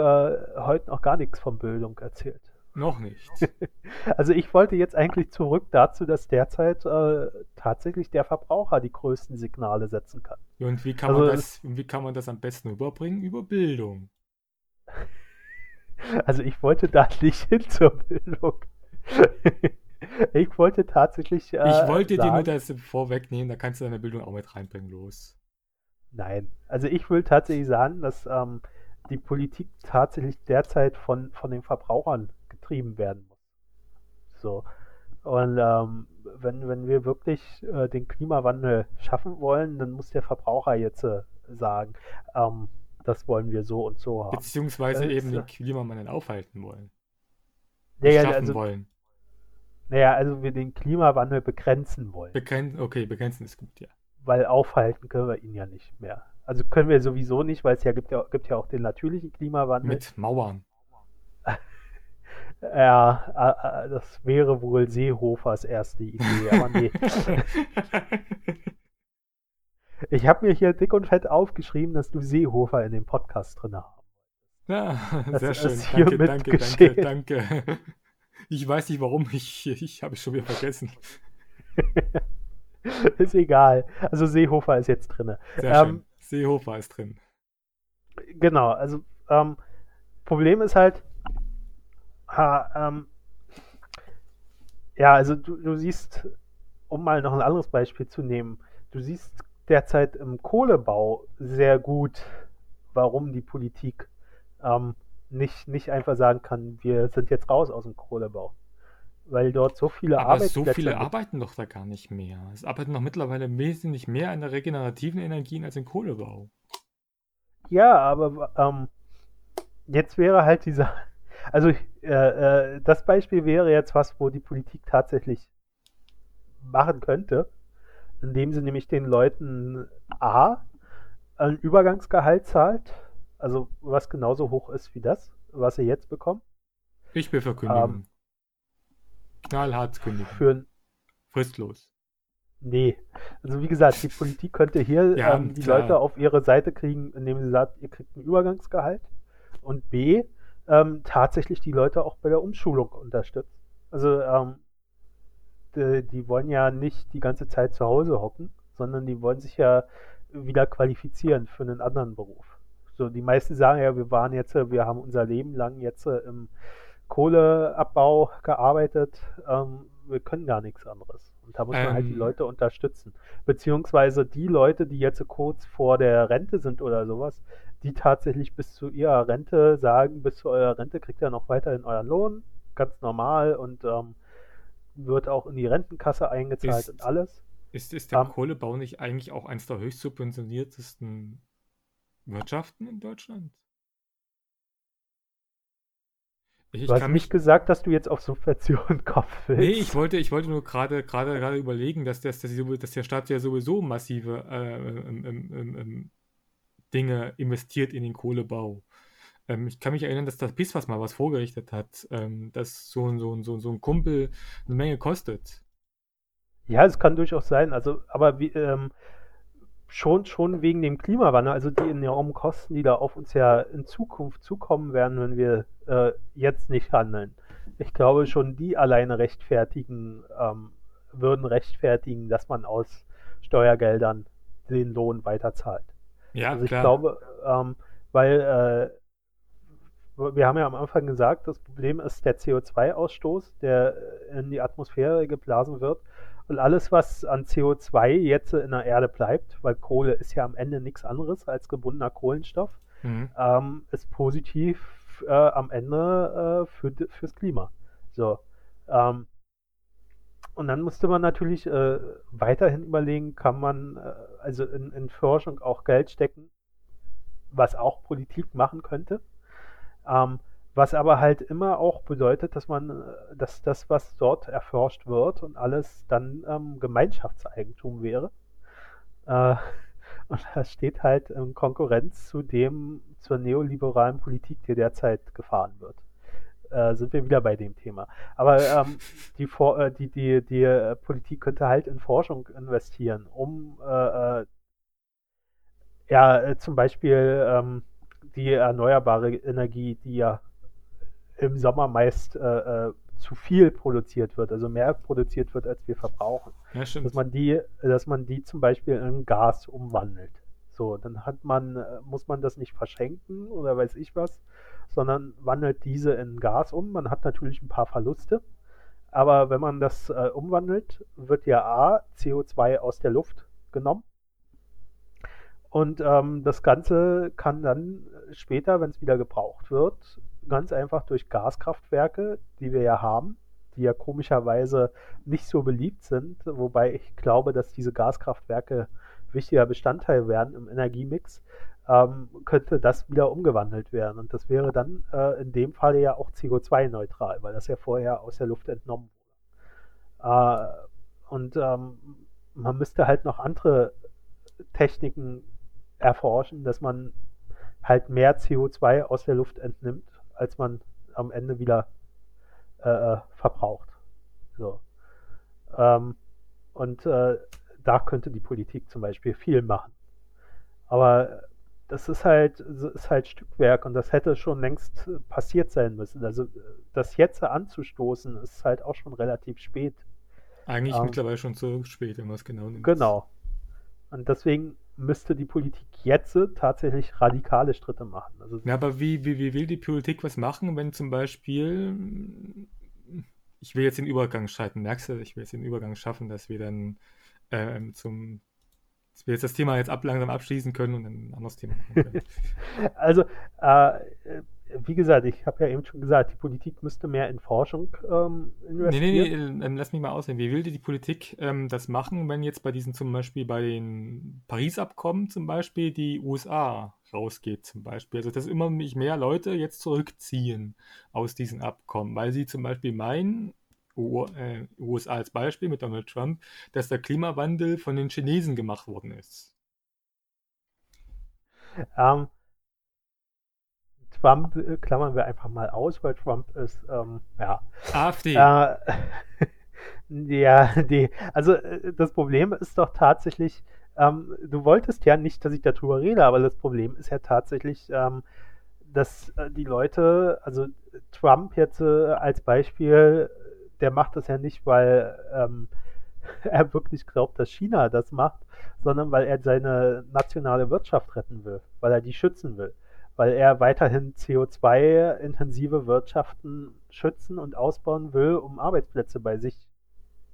äh, heute noch gar nichts von Bildung erzählt. Noch nicht. Also ich wollte jetzt eigentlich zurück dazu, dass derzeit äh, tatsächlich der Verbraucher die größten Signale setzen kann. Und wie kann Also man das, wie kann man das am besten überbringen? Über Bildung. Also ich wollte da nicht hin zur Bildung. Ich wollte tatsächlich. Äh, Ich wollte dir nur sagen, das vorwegnehmen, da kannst du deine Bildung auch mit reinbringen, los. Nein. Also ich will tatsächlich sagen, dass ähm, die Politik tatsächlich derzeit von, von den Verbrauchern getrieben werden muss. So. Und ähm, wenn, wenn wir wirklich äh, den Klimawandel schaffen wollen, dann muss der Verbraucher jetzt äh, sagen, ähm, das wollen wir so und so haben. Beziehungsweise Äh, eben so. den Klimawandel aufhalten wollen. Ja, ja, schaffen also, wollen. Naja, also wir den Klimawandel begrenzen wollen. Begren okay, begrenzen ist gut, ja. weil aufhalten können wir ihn ja nicht mehr. Also können wir sowieso nicht, weil es ja gibt ja, gibt ja auch den natürlichen Klimawandel. Mit Mauern. Ja, das wäre wohl Seehofers erste Idee, aber nee. Ich habe mir hier dick und fett aufgeschrieben, dass du Seehofer in dem Podcast drin hast. Ja, Das sehr ist schön. Danke, danke, danke, geschehen. danke. Ich weiß nicht warum, ich, ich habe es schon wieder vergessen. ist egal. Also Seehofer ist jetzt drin. Sehr Ähm, schön. Seehofer ist drin. Genau, also ähm, Problem ist halt, ha, ähm, ja, also du, du siehst, um mal noch ein anderes Beispiel zu nehmen, du siehst derzeit im Kohlebau sehr gut, warum die Politik ähm, nicht, nicht einfach sagen kann, wir sind jetzt raus aus dem Kohlebau. Weil dort so viele Aber Arbeitsplätze so viele arbeiten doch da gar nicht mehr. Es arbeiten doch mittlerweile wesentlich mehr an der regenerativen Energien als im Kohlebau. Ja, aber ähm, jetzt wäre halt dieser, also äh, äh, das Beispiel wäre jetzt was, wo die Politik tatsächlich machen könnte, indem sie nämlich den Leuten A ein Übergangsgehalt zahlt, also was genauso hoch ist wie das, was sie jetzt bekommen, Ich will verkündigen. Ähm, Knallhart kündigen. für ein Fristlos. Nee. Also wie gesagt, die Politik könnte hier Ja, ähm, die klar. Leute auf ihre Seite kriegen, indem sie sagt, ihr kriegt ein Übergangsgehalt und B, ähm, tatsächlich die Leute auch bei der Umschulung unterstützen. Also ähm, die, die wollen ja nicht die ganze Zeit zu Hause hocken, sondern die wollen sich ja wieder qualifizieren für einen anderen Beruf. So, die meisten sagen ja, wir waren jetzt, wir haben unser Leben lang jetzt äh, im Kohleabbau gearbeitet, ähm, wir können gar nichts anderes. Und da muss man halt die Ähm. Leute unterstützen. Beziehungsweise die Leute, die jetzt kurz vor der Rente sind oder sowas, die tatsächlich bis zu ihrer Rente sagen, bis zu eurer Rente kriegt ihr noch weiterhin euren Lohn, ganz normal und ähm, wird auch in die Rentenkasse eingezahlt Ist- und alles. Ist, ist der Ähm. Kohlebau nicht eigentlich auch eines der höchst subventioniertesten Wirtschaften in Deutschland? Ich, ich Du hast nicht gesagt, dass du jetzt auf Subventionen kommen willst. Nee, ich wollte, ich wollte nur gerade gerade gerade überlegen, dass, das, dass, dass der Staat ja sowieso massive äh, ähm, ähm, ähm, Dinge investiert in den Kohlebau. Ähm, ich kann mich erinnern, dass das PISFAS mal was vorgerichtet hat, ähm, dass so, ein- so, ein- so, ein- so ein Kumpel eine Menge kostet. Ja, es kann durchaus sein. Also, aber wie, ähm, schon, schon wegen dem Klimawandel, also die enormen Kosten, die da auf uns ja in Zukunft zukommen werden, wenn wir äh, jetzt nicht handeln. Ich glaube, schon die alleine rechtfertigen, ähm, würden rechtfertigen, dass man aus Steuergeldern den Lohn weiterzahlt. Ja, Also ich klar. glaube, ähm, weil äh, wir haben ja am Anfang gesagt, das Problem ist der CO2-Ausstoß, der in die Atmosphäre geblasen wird. Und alles, was an CO2 jetzt in der Erde bleibt, weil Kohle ist ja am Ende nichts anderes als gebundener Kohlenstoff, Mhm. ähm, ist positiv äh, am Ende äh, für, fürs Klima. So. Ähm, und dann musste man natürlich äh, weiterhin überlegen, kann man äh, also in, in Forschung auch Geld stecken, was auch Politik machen könnte. Ähm, was aber halt immer auch bedeutet, dass man, äh, dass das, was dort erforscht wird und alles dann ähm, Gemeinschaftseigentum wäre. Äh, und das steht halt in Konkurrenz zu dem, zur neoliberalen Politik, die derzeit gefahren wird. Äh, sind wir wieder bei dem Thema. Aber ähm, die, For äh, die, die, die äh, Politik könnte halt in Forschung investieren, um äh, ja zum Beispiel ähm, die erneuerbare Energie, die ja im Sommer meist äh, äh, zu viel produziert wird, also mehr produziert wird, als wir verbrauchen Ja, stimmt. dass man die, dass man die zum Beispiel in Gas umwandelt. So, dann hat man, äh, muss man das nicht verschenken oder weiß ich was, sondern wandelt diese in Gas um. Man hat natürlich ein paar Verluste, aber wenn man das äh, umwandelt, wird ja A, CO2 aus der Luft genommen. Und ähm, das Ganze kann dann später, wenn es wieder gebraucht wird, ganz einfach durch Gaskraftwerke, die wir ja haben, die ja komischerweise nicht so beliebt sind, wobei ich glaube, dass diese Gaskraftwerke wichtiger Bestandteil werden im Energiemix, ähm, könnte das wieder umgewandelt werden. Und das wäre dann äh, in dem Fall ja auch CO2-neutral, weil das ja vorher aus der Luft entnommen wurde. Äh, und ähm, man müsste halt noch andere Techniken erforschen, dass man halt mehr CO2 aus der Luft entnimmt, als man am Ende wieder äh, verbraucht. So. Ähm, und äh, da könnte die Politik zum Beispiel viel machen. Aber das ist halt, ist halt Stückwerk und das hätte schon längst passiert sein müssen. Also das jetzt anzustoßen, ist halt auch schon relativ spät. Eigentlich ähm, mittlerweile schon zu spät, wenn man es genau nimmt. Genau. Und deswegen müsste die Politik jetzt tatsächlich radikale Schritte machen. Also Ja, aber wie, wie, wie will die Politik was machen, wenn zum Beispiel, ich will jetzt den Übergang schalten, merkst du, ich will jetzt den Übergang schaffen, dass wir dann ähm, zum wir jetzt das Thema jetzt ab, langsam abschließen können und ein anderes Thema machen können. also, äh, wie gesagt, ich habe ja eben schon gesagt, die Politik müsste mehr in Forschung ähm, investieren. Nee, nee, nee, lass mich mal aussehen. Wie will die Politik ähm, das machen, wenn jetzt bei diesen zum Beispiel bei den Paris-Abkommen zum Beispiel die USA rausgeht zum Beispiel? Also dass immer mehr Leute jetzt zurückziehen aus diesen Abkommen, weil sie zum Beispiel meinen, USA äh, als Beispiel mit Donald Trump, dass der Klimawandel von den Chinesen gemacht worden ist. Ähm, Trump äh, klammern wir einfach mal aus, weil Trump ist, ähm, ja. AfD. Äh, ja, die, also äh, das Problem ist doch tatsächlich, ähm, du wolltest ja nicht, dass ich darüber rede, aber das Problem ist ja tatsächlich, ähm, dass äh, die Leute, also Trump jetzt äh, als Beispiel, der macht das ja nicht, weil ähm, er wirklich glaubt, dass China das macht, sondern weil er seine nationale Wirtschaft retten will, weil er die schützen will weil er weiterhin CO2-intensive Wirtschaften schützen und ausbauen will, um Arbeitsplätze bei sich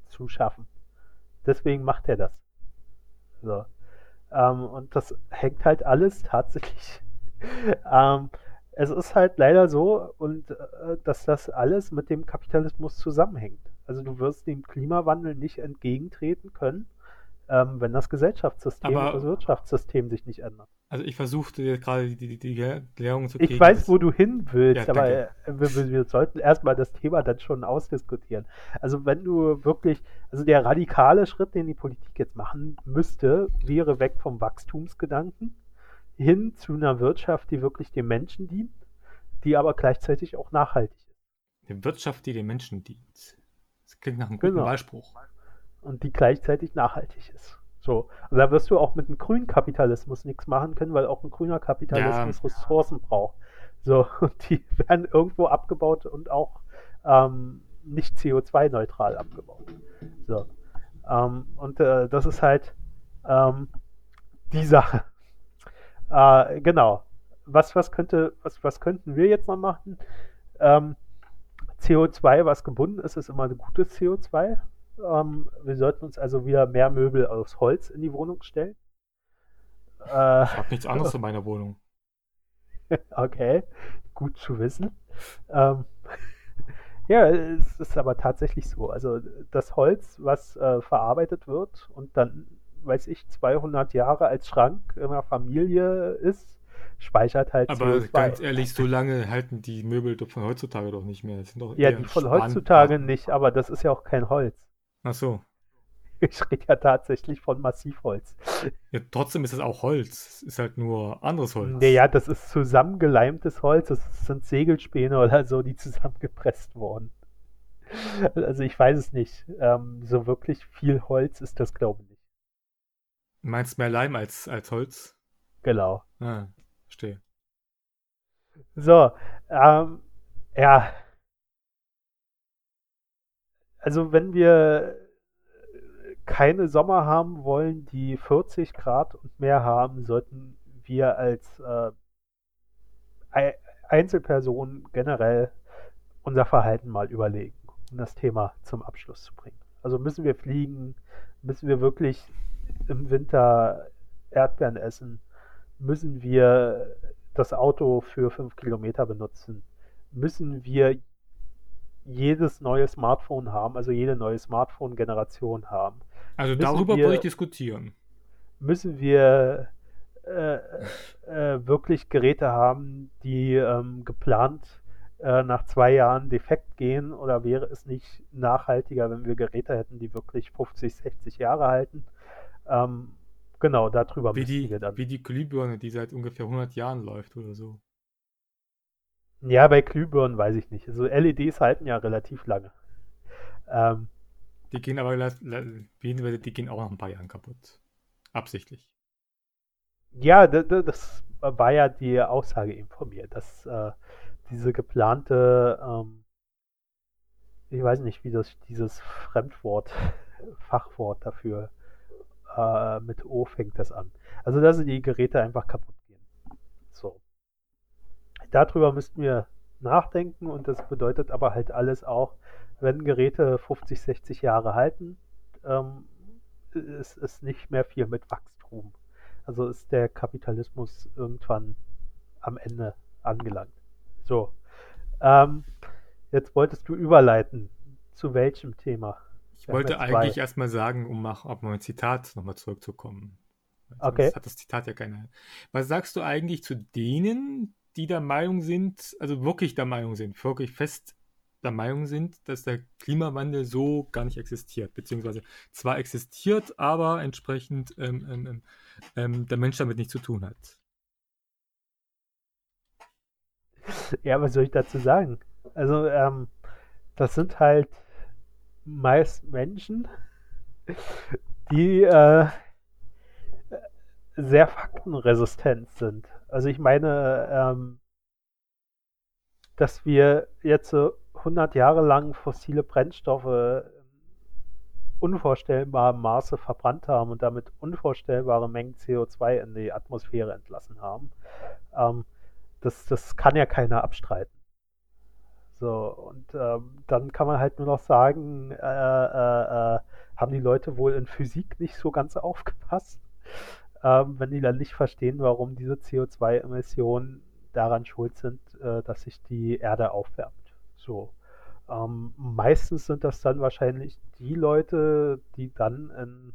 zu schaffen. Deswegen macht er das. So. Ähm, und das hängt halt alles tatsächlich. ähm, es ist halt leider so, und äh, dass das alles mit dem Kapitalismus zusammenhängt. Also du wirst dem Klimawandel nicht entgegentreten können, ähm, wenn das Gesellschaftssystem Aber, und das Wirtschaftssystem sich nicht ändern. Also ich versuchte gerade die, die, die Erklärung zu kriegen. Ich weiß, wo du hin willst, ja, aber äh, wir, wir, sollten erstmal das Thema dann schon ausdiskutieren. Also wenn du wirklich, also der radikale Schritt, den die Politik jetzt machen müsste, wäre weg vom Wachstumsgedanken hin zu einer Wirtschaft, die wirklich dem Menschen dient, die aber gleichzeitig auch nachhaltig ist. Eine Wirtschaft, die dem Menschen dient. Das klingt nach einem guten genau. Wahlspruch und die gleichzeitig nachhaltig ist. So, also da wirst du auch mit einem grünen Kapitalismus nichts machen können, weil auch ein grüner Kapitalismus ja. Ressourcen braucht. So, und die werden irgendwo abgebaut und auch ähm, nicht CO2-neutral abgebaut. So. Ähm, und äh, das ist halt ähm, die Sache. Äh, genau. Was, was könnte, was, was könnten wir jetzt noch machen? Ähm, CO2, was gebunden ist, ist immer ein gutes CO2. Ähm, wir sollten uns also wieder mehr Möbel aus Holz in die Wohnung stellen. Äh, ich habe nichts anderes in meiner Wohnung. okay, gut zu wissen. Ähm, ja, es ist aber tatsächlich so. Also das Holz, was äh, verarbeitet wird und dann, weiß ich, 200 Jahre als Schrank in einer Familie ist, speichert halt Aber CO2. ganz ehrlich, so lange halten die Möbel von heutzutage doch nicht mehr. ja, die von heutzutage nicht, aber das ist ja auch kein Holz. Ach so. Ich rede ja tatsächlich von Massivholz. Ja, trotzdem ist es auch Holz. Es ist halt nur anderes Holz. Naja, das ist zusammengeleimtes Holz. Das sind Segelspäne oder so, die zusammengepresst wurden. Also ich weiß es nicht. Ähm, so wirklich viel Holz ist das, glaube ich, nicht. Meinst mehr Leim als, als Holz? Genau. Ah, verstehe. So, ähm, ja, also wenn wir keine Sommer haben wollen, die 40 Grad und mehr haben, sollten wir als äh, Einzelpersonen generell unser Verhalten mal überlegen, um das Thema zum Abschluss zu bringen. Also müssen wir fliegen, müssen wir wirklich im Winter Erdbeeren essen, müssen wir das Auto für fünf Kilometer benutzen, müssen wir jedes neue Smartphone haben, also jede neue Smartphone-Generation haben. Also darüber würde ich diskutieren. Müssen wir äh, äh, wirklich Geräte haben, die ähm, geplant äh, nach zwei Jahren defekt gehen oder wäre es nicht nachhaltiger, wenn wir Geräte hätten, die wirklich 50, 60 Jahre halten? Ähm, genau, darüber wie die, wir dann. Wie die Glühbirne, die seit ungefähr 100 Jahren läuft oder so. Ja, bei Glühbirnen weiß ich nicht. Also LEDs halten ja relativ lange. Ähm, die gehen aber die gehen auch nach ein paar Jahren kaputt. Absichtlich. Ja, das war ja die Aussage eben von mir, dass äh, diese geplante, ähm, ich weiß nicht, wie das dieses Fremdwort, Fachwort dafür äh, mit O fängt das an. Also dass die Geräte einfach kaputt darüber müssten wir nachdenken und das bedeutet aber halt alles auch, wenn Geräte 50, 60 Jahre halten, ähm, ist es nicht mehr viel mit Wachstum. Also ist der Kapitalismus irgendwann am Ende angelangt. So. Ähm, jetzt wolltest du überleiten. Zu welchem Thema? Ich wollte eigentlich erstmal sagen, um auf mein Zitat nochmal zurückzukommen. Okay. hat das Zitat ja keine. Was sagst du eigentlich zu denen, die der Meinung sind, also wirklich der Meinung sind, wirklich fest der Meinung sind, dass der Klimawandel so gar nicht existiert, beziehungsweise zwar existiert, aber entsprechend ähm, ähm, ähm, ähm der Mensch damit nichts zu tun hat. Ja, was soll ich dazu sagen? Also, ähm, das sind halt meist Menschen, die äh, sehr faktenresistent sind. Also ich meine, ähm, dass wir jetzt so 100 Jahre lang fossile Brennstoffe unvorstellbarem Maße verbrannt haben und damit unvorstellbare Mengen CO2 in die Atmosphäre entlassen haben. Ähm, das, das kann ja keiner abstreiten. So, und ähm, dann kann man halt nur noch sagen, äh, äh, äh, haben die Leute wohl in Physik nicht so ganz aufgepasst, ähm, wenn die dann nicht verstehen, warum diese CO2-Emissionen daran schuld sind, äh, dass sich die Erde aufwärmt. So. Ähm, meistens sind das dann wahrscheinlich die Leute, die dann in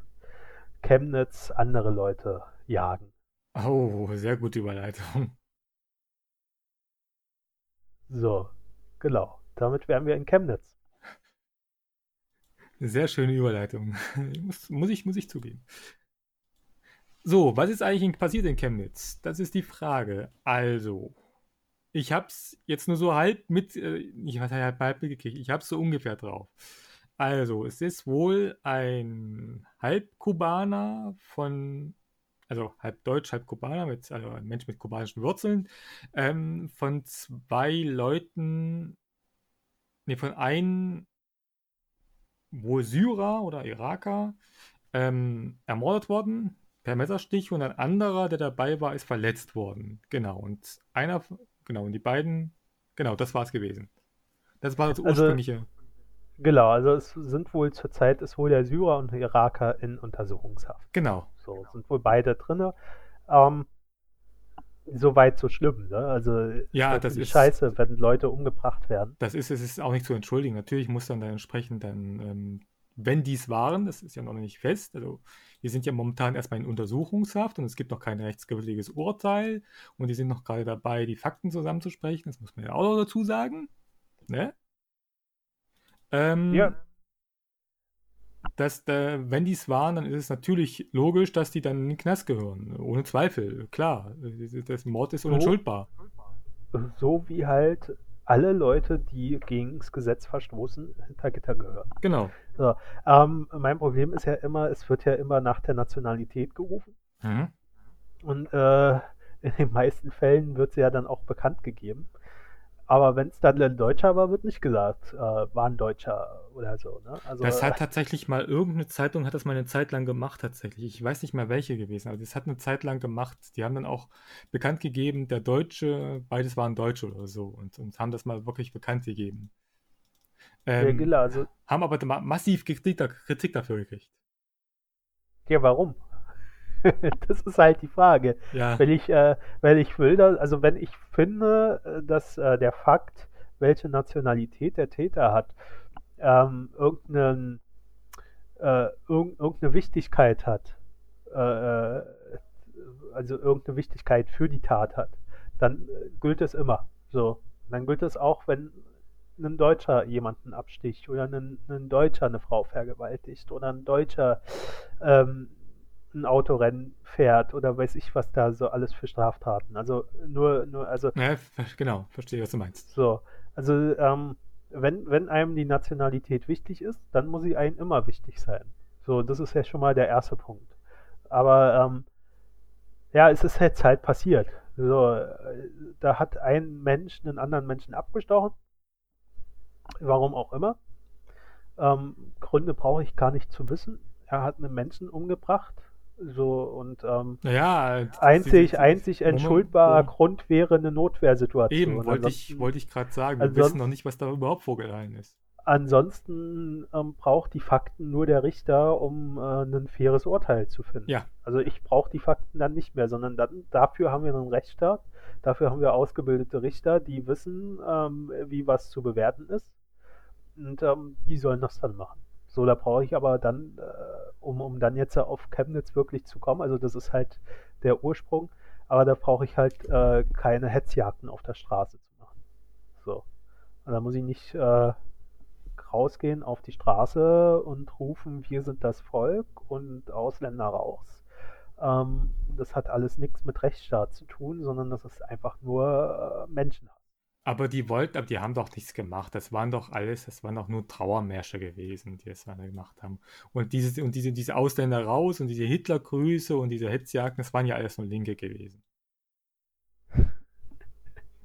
Chemnitz andere Leute jagen. Oh, sehr gute Überleitung. So, genau. Damit wären wir in Chemnitz. Sehr schöne Überleitung. Muss, muss, ich, muss ich zugeben. So, was ist eigentlich passiert in Chemnitz? Das ist die Frage. Also, ich habe es jetzt nur so halb mit, äh, ich weiß halb, halb mitgekriegt, ich habe es so ungefähr drauf. Also, es ist wohl ein Halbkubaner von, also halb Deutsch, halb Kubaner, mit, also ein Mensch mit kubanischen Wurzeln, ähm, von zwei Leuten, nee, von einem wohl Syrer oder Iraker ähm, ermordet worden per Messerstich und ein anderer, der dabei war, ist verletzt worden. Genau. Und einer Genau, und die beiden, genau, das war es gewesen. Das war das also, ursprüngliche. Also, genau, also es sind wohl zurzeit ist wohl der Syrer und der Iraker in Untersuchungshaft. Genau. So, sind wohl beide drin. Ähm, weit so schlimm, ne? Also ja, das ist scheiße, wenn Leute umgebracht werden. Das ist, es ist auch nicht zu entschuldigen. Natürlich muss dann, dann entsprechend dann, ähm, wenn dies waren, das ist ja noch nicht fest, also wir sind ja momentan erstmal in Untersuchungshaft und es gibt noch kein rechtsgültiges Urteil und die sind noch gerade dabei, die Fakten zusammenzusprechen. Das muss man ja auch noch dazu sagen. Ne? Ähm, ja. Dass, äh, wenn die es waren, dann ist es natürlich logisch, dass die dann in den Knast gehören. Ohne Zweifel, klar. Das Mord ist unentschuldbar. So wie halt alle Leute, die gegen das Gesetz verstoßen, hinter Gitter gehören. Genau. So, ähm, mein Problem ist ja immer, es wird ja immer nach der Nationalität gerufen. Mhm. Und äh, in den meisten Fällen wird sie ja dann auch bekannt gegeben. Aber wenn es dann ein Deutscher war, wird nicht gesagt, äh, war ein Deutscher oder so. Ne? Also, das hat tatsächlich mal irgendeine Zeitung hat das mal eine Zeit lang gemacht tatsächlich. Ich weiß nicht mehr welche gewesen, aber das hat eine Zeit lang gemacht. Die haben dann auch bekannt gegeben, der Deutsche, beides waren Deutsche oder so und, und haben das mal wirklich bekannt gegeben. Ähm, ja, also, haben aber massiv Kritik, dafür gekriegt. Ja, warum? das ist halt die Frage. Ja. Wenn ich, äh, wenn ich will, dass, also wenn ich finde, äh, dass äh, der Fakt, welche Nationalität der Täter hat, ähm, irgendeinen, äh, irg irgendeine Wichtigkeit hat, äh, äh, also irgendeine Wichtigkeit für die Tat hat, dann gilt es immer. So. Dann gilt es auch, wenn ein Deutscher jemanden absticht oder ein, ein Deutscher eine Frau vergewaltigt oder ein Deutscher ähm, ein Autorennen fährt oder weiß ich, was da so alles für Straftaten. Also nur, nur, also. Ja, genau, verstehe, was du meinst. So, also ähm, wenn, wenn einem die Nationalität wichtig ist, dann muss sie einem immer wichtig sein. So, das ist ja schon mal der erste Punkt. Aber ähm, ja, es ist jetzt halt passiert. So, da hat ein Mensch einen anderen Menschen abgestochen. Warum auch immer. Ähm, Gründe brauche ich gar nicht zu wissen. Er hat einen Menschen umgebracht so und ähm, ja, einzig, die, einzig entschuldbarer Moment, Grund wäre eine Notwehrsituation. Eben, wollte ich, wollte ich gerade sagen. Wir wissen noch nicht, was da überhaupt vorgefallen ist. ansonsten ähm, braucht die Fakten nur der Richter, um äh, ein faires Urteil zu finden. Ja. Also ich brauche die Fakten dann nicht mehr, sondern dann, dafür haben wir einen Rechtsstaat, dafür haben wir ausgebildete Richter, die wissen, ähm, wie was zu bewerten ist. Und ähm, die sollen das dann machen. So, da brauche ich aber dann, äh, um, um dann jetzt auf Chemnitz wirklich zu kommen, also das ist halt der Ursprung, aber da brauche ich halt äh, keine Hetzjagden auf der Straße zu machen. So. Und da muss ich nicht äh, rausgehen auf die Straße und rufen, wir sind das Volk und Ausländer raus. Ähm, das hat alles nichts mit Rechtsstaat zu tun, sondern das ist einfach nur äh, Menschenhass. Aber die wollten, aber die haben doch nichts gemacht. Das waren doch alles, das waren doch nur Trauermärsche gewesen, die es da gemacht haben. Und diese, und diese, diese Ausländer raus und diese Hitlergrüße und diese Hetzjagden, das waren ja alles nur Linke gewesen.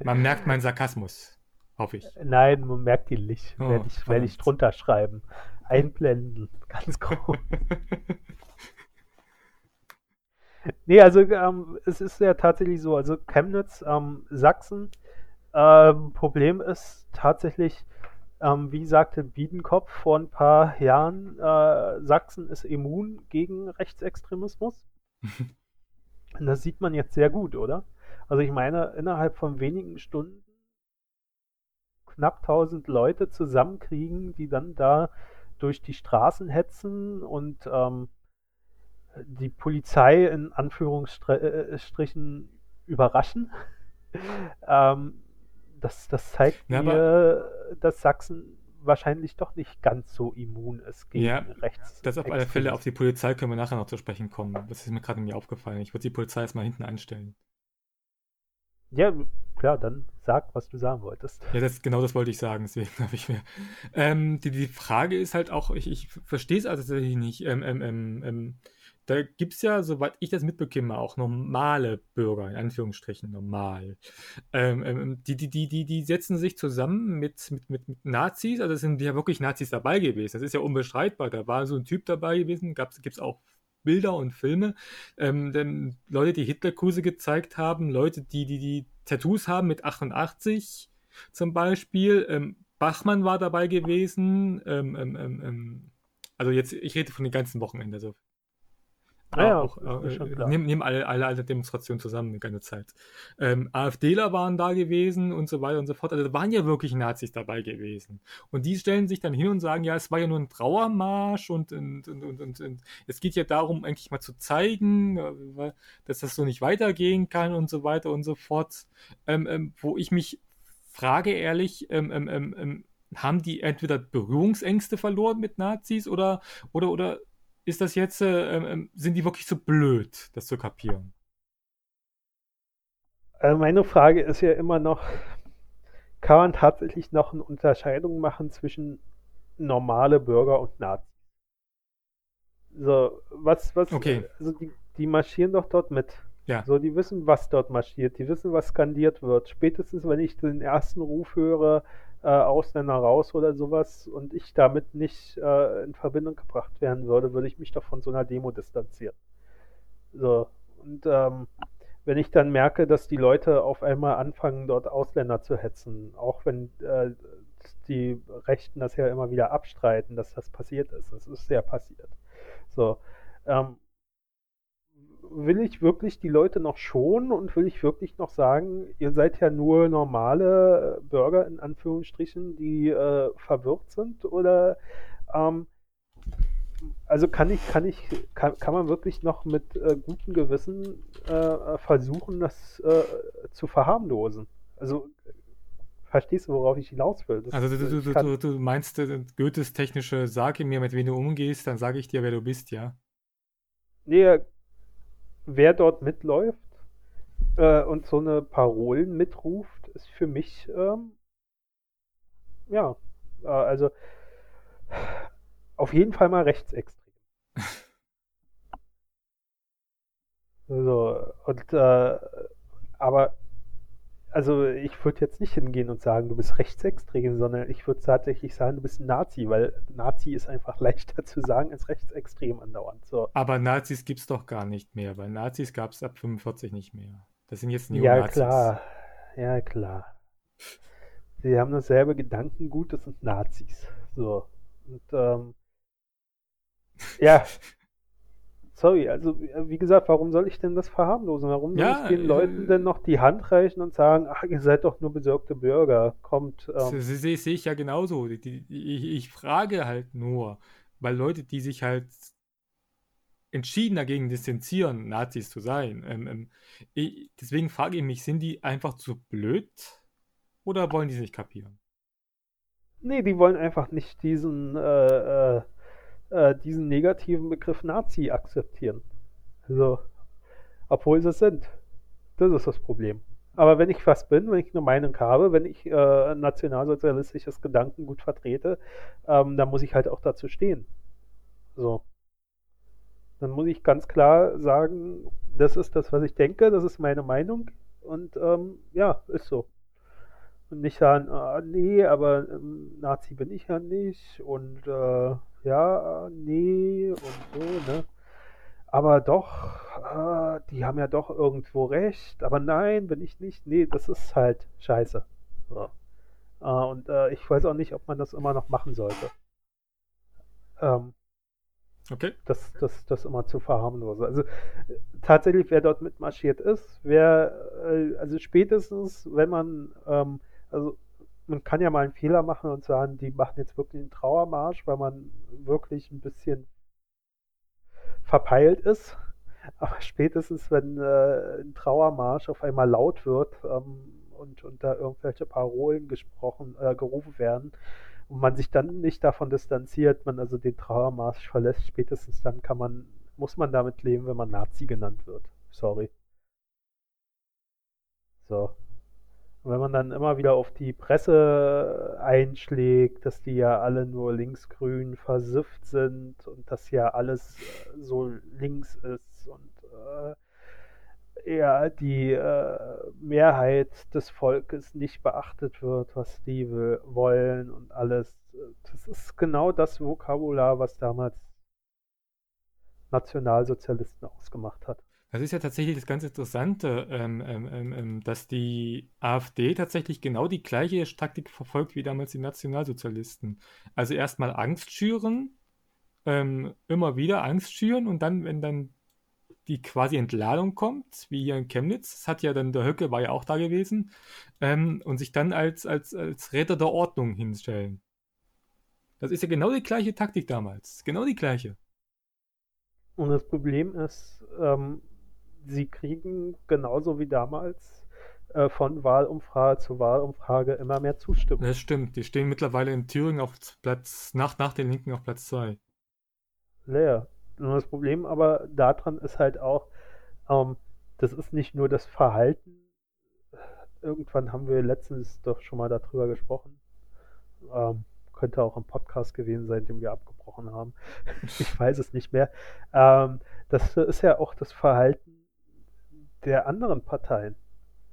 Man merkt meinen Sarkasmus, hoffe ich. Nein, man merkt ihn nicht. Oh, werde, ich, werde ich drunter schreiben. Einblenden, ganz groß. nee, also ähm, es ist ja tatsächlich so, also Chemnitz, ähm, Sachsen, ähm, Problem ist tatsächlich, ähm, wie sagte Biedenkopf vor ein paar Jahren, äh, Sachsen ist immun gegen Rechtsextremismus. Und das sieht man jetzt sehr gut, oder? Also ich meine, innerhalb von wenigen Stunden knapp 1000 Leute zusammenkriegen, die dann da durch die Straßen hetzen und ähm, die Polizei in Anführungsstrichen überraschen. ähm, das, das zeigt Ja, mir, dass Sachsen wahrscheinlich doch nicht ganz so immun ist gegen Ja, rechts. Das auf alle Fälle, auf die Polizei können wir nachher noch zu sprechen kommen. Das ist mir gerade mir aufgefallen. Ich würde die Polizei erstmal hinten anstellen. Ja, klar, dann sag, was du sagen wolltest. Ja, das, genau das wollte ich sagen, deswegen habe ich mir. Ähm, die, die Frage ist halt auch, ich, ich verstehe es also tatsächlich nicht. Ähm, ähm, ähm, ähm, da gibt es ja, soweit ich das mitbekomme, auch normale Bürger, in Anführungsstrichen normal. Ähm, ähm, die, die, die, die, die setzen sich zusammen mit, mit, mit, Nazis, also es sind ja wirklich Nazis dabei gewesen. Das ist ja unbestreitbar. Da war so ein Typ dabei gewesen, gibt es auch Bilder und Filme. Ähm, Leute, die Hitlerkurse gezeigt haben, Leute, die, die, die Tattoos haben mit 88 zum Beispiel. Ähm, Bachmann war dabei gewesen. Ähm, ähm, ähm, ähm, also jetzt, ich rede von den ganzen Wochenende. Also Naja, auch, ist äh, klar. nehmen, nehmen alle, alle, Demonstrationen zusammen eine ganze Zeit. Ähm, AfDler waren da gewesen und so weiter und so fort. Also da waren ja wirklich Nazis dabei gewesen. Und die stellen sich dann hin und sagen, ja, es war ja nur ein Trauermarsch und, und, und, und, und, es geht ja darum, eigentlich mal zu zeigen, äh, dass das so nicht weitergehen kann und so weiter und so fort. Ähm, ähm, wo ich mich frage ehrlich, ähm, ähm, ähm, haben die entweder Berührungsängste verloren mit Nazis oder, oder, oder ist das jetzt, äh, ähm, sind die wirklich so blöd, das zu kapieren? Also meine Frage ist ja immer noch, kann man tatsächlich noch eine Unterscheidung machen zwischen normale Bürger und Nazis? So, was, was, Okay. also die, die marschieren doch dort mit. Ja. So, die wissen, was dort marschiert, die wissen, was skandiert wird. Spätestens, wenn ich den ersten Ruf höre, äh, Ausländer raus oder sowas und ich damit nicht äh, in Verbindung gebracht werden würde, würde ich mich doch von so einer Demo distanzieren. So, und ähm, wenn ich dann merke, dass die Leute auf einmal anfangen, dort Ausländer zu hetzen, auch wenn äh, die Rechten das ja immer wieder abstreiten, dass das passiert ist. Das ist ja passiert. So, ähm, will ich wirklich die Leute noch schonen und will ich wirklich noch sagen, ihr seid ja nur normale Bürger in Anführungsstrichen, die äh, verwirrt sind? Oder ähm, also kann ich, kann ich, kann, kann man wirklich noch mit äh, gutem Gewissen äh, versuchen, das äh, zu verharmlosen? Also verstehst du, worauf ich hinaus will? Das, Also du, du, du, kann- du, meinst äh, Goethes technische, sage mir, mit wem du umgehst, dann sage ich dir, wer du bist, ja? Nee, wer dort mitläuft äh, und so eine Parolen mitruft, ist für mich, ähm, ja, äh, also auf jeden Fall mal rechtsextrem. So, und, äh, aber, also ich würde jetzt nicht hingehen und sagen, du bist rechtsextrem, sondern ich würde tatsächlich sagen, du bist ein Nazi, weil Nazi ist einfach leichter zu sagen als rechtsextrem andauernd. So. Aber Nazis gibt's doch gar nicht mehr, weil Nazis gab's ab 45 nicht mehr. Das sind jetzt Ja, Neonazis. klar. Ja, klar. Sie haben dasselbe Gedankengut, das sind Nazis. So. Und ähm, ja, sorry, also wie gesagt, warum soll ich denn das verharmlosen? Warum soll Ja, ich den äh, Leuten denn noch die Hand reichen und sagen, ach, ihr seid doch nur besorgte Bürger, kommt. Das Ähm, sehe ich ja genauso. Die, die, ich, ich frage halt nur, weil Leute, die sich halt entschieden dagegen distanzieren, Nazis zu sein, ähm, ähm, ich, deswegen frage ich mich, sind die einfach zu blöd oder wollen die es nicht kapieren? nee, die wollen einfach nicht diesen, äh, äh, äh, diesen negativen Begriff Nazi akzeptieren. Also, obwohl sie es sind. Das ist das Problem. Aber wenn ich was bin, wenn ich eine Meinung habe, wenn ich äh, nationalsozialistisches Gedankengut vertrete, ähm, dann muss ich halt auch dazu stehen. So. Dann muss ich ganz klar sagen, das ist das, was ich denke, das ist meine Meinung und ähm, ja, ist so. Und nicht sagen, ah, nee, aber ähm, Nazi bin ich ja nicht und äh, ja, nee und so, ne? Aber doch, äh, die haben ja doch irgendwo recht, aber nein, bin ich nicht. Nee, das ist halt scheiße. So. Äh, und äh, ich weiß auch nicht, ob man das immer noch machen sollte. Ähm, Okay? das, das, das immer zu verharmlosen. Also tatsächlich, wer dort mitmarschiert ist, wer, äh, also spätestens, wenn man, ähm, also man kann ja mal einen Fehler machen und sagen, die machen jetzt wirklich einen Trauermarsch, weil man wirklich ein bisschen verpeilt ist. Aber spätestens, wenn äh, ein Trauermarsch auf einmal laut wird ähm, und, und da irgendwelche Parolen gesprochen, äh, gerufen werden und man sich dann nicht davon distanziert, man also den Trauermarsch verlässt, spätestens dann kann man, muss man damit leben, wenn man Nazi genannt wird. Sorry. So. Und wenn man dann immer wieder auf die Presse einschlägt, dass die ja alle nur linksgrün versifft sind und dass ja alles äh, so links ist und äh, ja, die äh, Mehrheit des Volkes nicht beachtet wird, was die will, wollen und alles. Das ist genau das Vokabular, was damals Nationalsozialisten ausgemacht hat. Das ist ja tatsächlich das ganz Interessante, ähm, ähm, ähm, ähm, dass die AfD tatsächlich genau die gleiche Taktik verfolgt wie damals die Nationalsozialisten. Also erstmal Angst schüren, ähm, immer wieder Angst schüren und dann, wenn dann die quasi Entladung kommt, wie hier in Chemnitz, das hat ja dann der Höcke war ja auch da gewesen, ähm, und sich dann als, als, als Retter der Ordnung hinstellen. Das ist ja genau die gleiche Taktik damals. Genau die gleiche. Und das Problem ist, ähm, sie kriegen genauso wie damals äh, von Wahlumfrage zu Wahlumfrage immer mehr Zustimmung. Das stimmt. Die stehen mittlerweile in Thüringen auf Platz, nach, nach den Linken auf Platz 2. Leer. Und das Problem aber daran ist halt auch, ähm, das ist nicht nur das Verhalten. Irgendwann haben wir letztens doch schon mal darüber gesprochen. Ähm, könnte auch ein Podcast gewesen sein, den wir abgebrochen haben. ich weiß es nicht mehr. Ähm, das ist ja auch das Verhalten der anderen Parteien.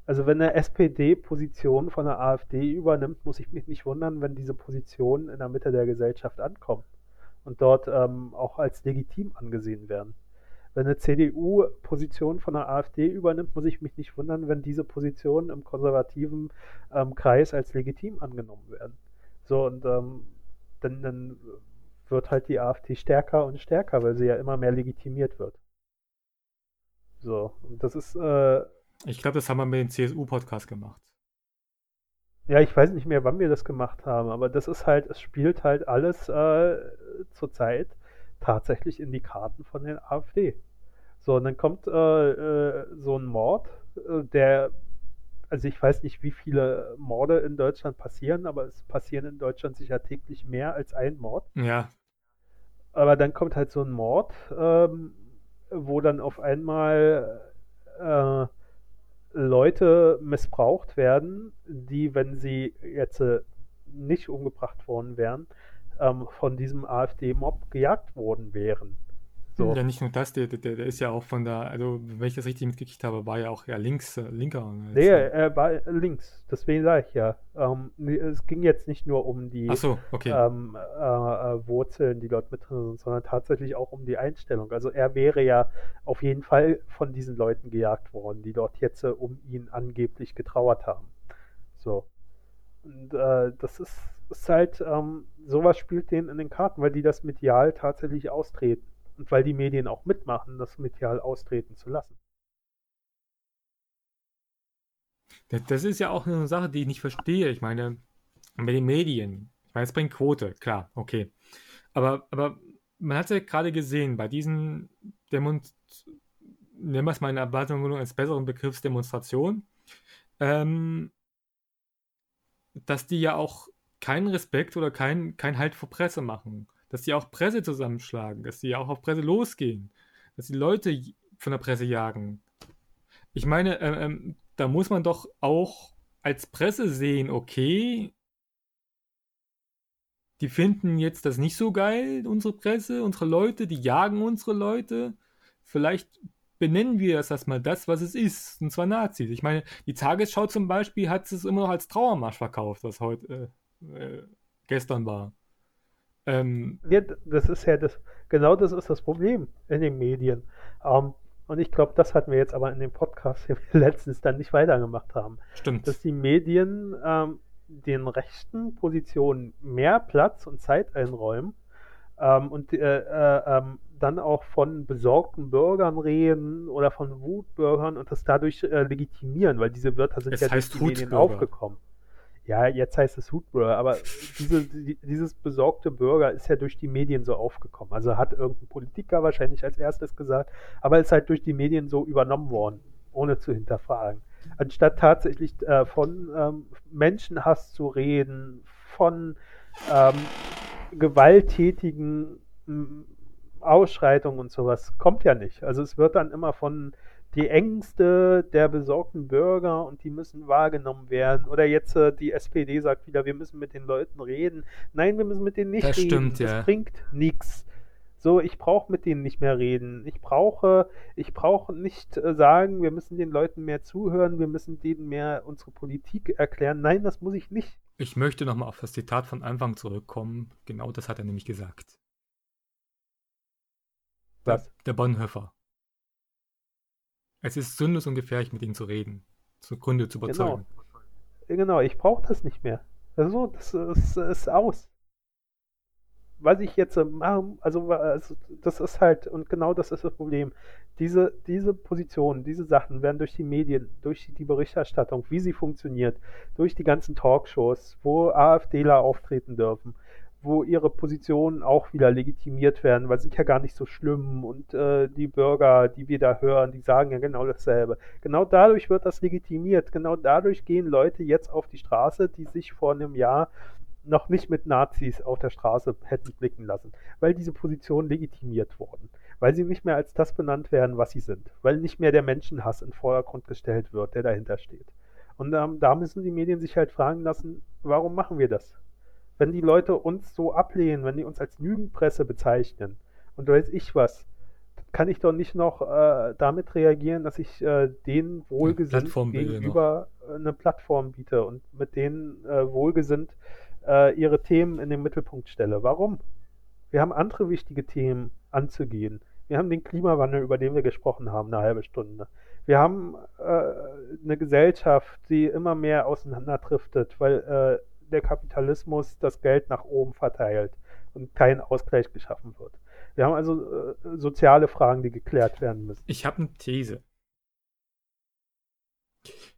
Also wenn eine SPD Position von der AfD übernimmt, muss ich mich nicht wundern, wenn diese Positionen in der Mitte der Gesellschaft ankommen und dort ähm, auch als legitim angesehen werden. Wenn eine CDU Position von der AfD übernimmt, muss ich mich nicht wundern, wenn diese Positionen im konservativen ähm, Kreis als legitim angenommen werden. So, und ähm, dann, dann wird halt die AfD stärker und stärker, weil sie ja immer mehr legitimiert wird. So, das ist, äh, Ich glaube, das haben wir mit dem CSU-Podcast gemacht. ja, ich weiß nicht mehr, wann wir das gemacht haben, aber das ist halt, es spielt halt alles äh, zurzeit tatsächlich in die Karten von der AfD. So, und dann kommt äh, äh, so ein Mord, äh, der, also ich weiß nicht, wie viele Morde in Deutschland passieren, aber es passieren in Deutschland sicher täglich mehr als ein Mord. Ja, Aber dann kommt halt so ein Mord, ähm, wo dann auf einmal äh, Leute missbraucht werden, die, wenn sie jetzt äh, nicht umgebracht worden wären, ähm, von diesem AfD-Mob gejagt worden wären. So. ja nicht nur das, der, der, der ist ja auch von der, also wenn ich das richtig mitgekriegt habe, war ja auch ja links, äh, linker. als, Nee, äh, er war links. Deswegen sage ich ja. Ähm, es ging jetzt nicht nur um die so, okay. ähm, äh, äh, Wurzeln, die dort mit drin sind, sondern tatsächlich auch um die Einstellung. Also er wäre ja auf jeden Fall von diesen Leuten gejagt worden, die dort jetzt äh, um ihn angeblich getrauert haben. So. Und äh, das ist ist halt, ähm, sowas spielt denen in den Karten, weil die das medial tatsächlich austreten. Und weil die Medien auch mitmachen, das medial austreten zu lassen. Das ist ja auch eine Sache, die ich nicht verstehe. Ich meine, bei den Medien, ich meine, es bringt Quote, klar, okay. Aber, aber man hat ja gerade gesehen, bei diesen Demonstrationen, nennen wir es mal in Erwartung als besseren Begriffs Demonstration, ähm, dass die ja auch keinen Respekt oder keinen kein Halt vor Presse machen. Dass die auch Presse zusammenschlagen, dass die auch auf Presse losgehen, dass die Leute von der Presse jagen. Ich meine, äh, ähm, da muss man doch auch als Presse sehen, okay, die finden jetzt das nicht so geil, unsere Presse, unsere Leute, die jagen unsere Leute. Vielleicht benennen wir das erstmal das, was es ist, und zwar Nazis. Ich meine, die Tagesschau zum Beispiel hat es immer noch als Trauermarsch verkauft, was heute äh, äh, gestern war. Ähm, ja, das ist ja das, genau das ist das Problem in den Medien. Ähm, und ich glaube, das hatten wir jetzt aber in dem Podcast letztens dann nicht weitergemacht haben. Stimmt. Dass die Medien ähm, den rechten Positionen mehr Platz und Zeit einräumen ähm, und äh, äh, ähm, dann auch von besorgten Bürgern reden oder von Wutbürgern und das dadurch äh, legitimieren, weil diese Wörter sind es ja durch die Medien aufgekommen. Ja, jetzt heißt es Hutbürger, aber diese, die, dieses besorgte Bürger ist ja durch die Medien so aufgekommen. Also hat irgendein Politiker wahrscheinlich als erstes gesagt, aber ist halt durch die Medien so übernommen worden, ohne zu hinterfragen. Anstatt tatsächlich äh, von ähm, Menschenhass zu reden, von ähm, gewalttätigen Ausschreitungen und sowas, kommt ja nicht. Also es wird dann immer von die Ängste der besorgten Bürger und die müssen wahrgenommen werden. Oder jetzt äh, die SPD sagt wieder, wir müssen mit den Leuten reden. Nein, wir müssen mit denen nicht das reden. Stimmt, das ja. bringt nichts. So, ich brauche mit denen nicht mehr reden. Ich brauche, ich brauche nicht äh, sagen, wir müssen den Leuten mehr zuhören, wir müssen denen mehr unsere Politik erklären. Nein, das muss ich nicht. Ich möchte nochmal auf das Zitat von Anfang zurückkommen. Genau das hat er nämlich gesagt. Was? Der, der Bonhoeffer. Es ist sinnlos und gefährlich, mit ihnen zu reden, zu Gründe zu überzeugen. Genau, genau ich brauche das nicht mehr. Also, das ist, ist aus. Was ich jetzt mache, also, also das ist halt, und genau das ist das Problem. Diese, diese Positionen, diese Sachen werden durch die Medien, durch die Berichterstattung, wie sie funktioniert, durch die ganzen Talkshows, wo AfDler auftreten dürfen, wo ihre Positionen auch wieder legitimiert werden, weil sie sind ja gar nicht so schlimm und äh, die Bürger, die wir da hören, die sagen ja genau dasselbe. Genau dadurch wird das legitimiert. Genau dadurch gehen Leute jetzt auf die Straße, die sich vor einem Jahr noch nicht mit Nazis auf der Straße hätten blicken lassen, weil diese Positionen legitimiert wurden, weil sie nicht mehr als das benannt werden, was sie sind, weil nicht mehr der Menschenhass in den Vordergrund gestellt wird, der dahinter steht. Und ähm, da müssen die Medien sich halt fragen lassen, warum machen wir das? Wenn die Leute uns so ablehnen, wenn die uns als Lügenpresse bezeichnen und weiß ich was, kann ich doch nicht noch äh, damit reagieren, dass ich äh, denen wohlgesinnt gegenüber noch. eine Plattform biete und mit denen äh, wohlgesinnt äh, ihre Themen in den Mittelpunkt stelle. Warum? Wir haben andere wichtige Themen anzugehen. Wir haben den Klimawandel, über den wir gesprochen haben, eine halbe Stunde. Wir haben äh, eine Gesellschaft, die immer mehr auseinanderdriftet, weil äh, der Kapitalismus das Geld nach oben verteilt und kein Ausgleich geschaffen wird. Wir haben also äh, soziale Fragen, die geklärt werden müssen. Ich habe eine These.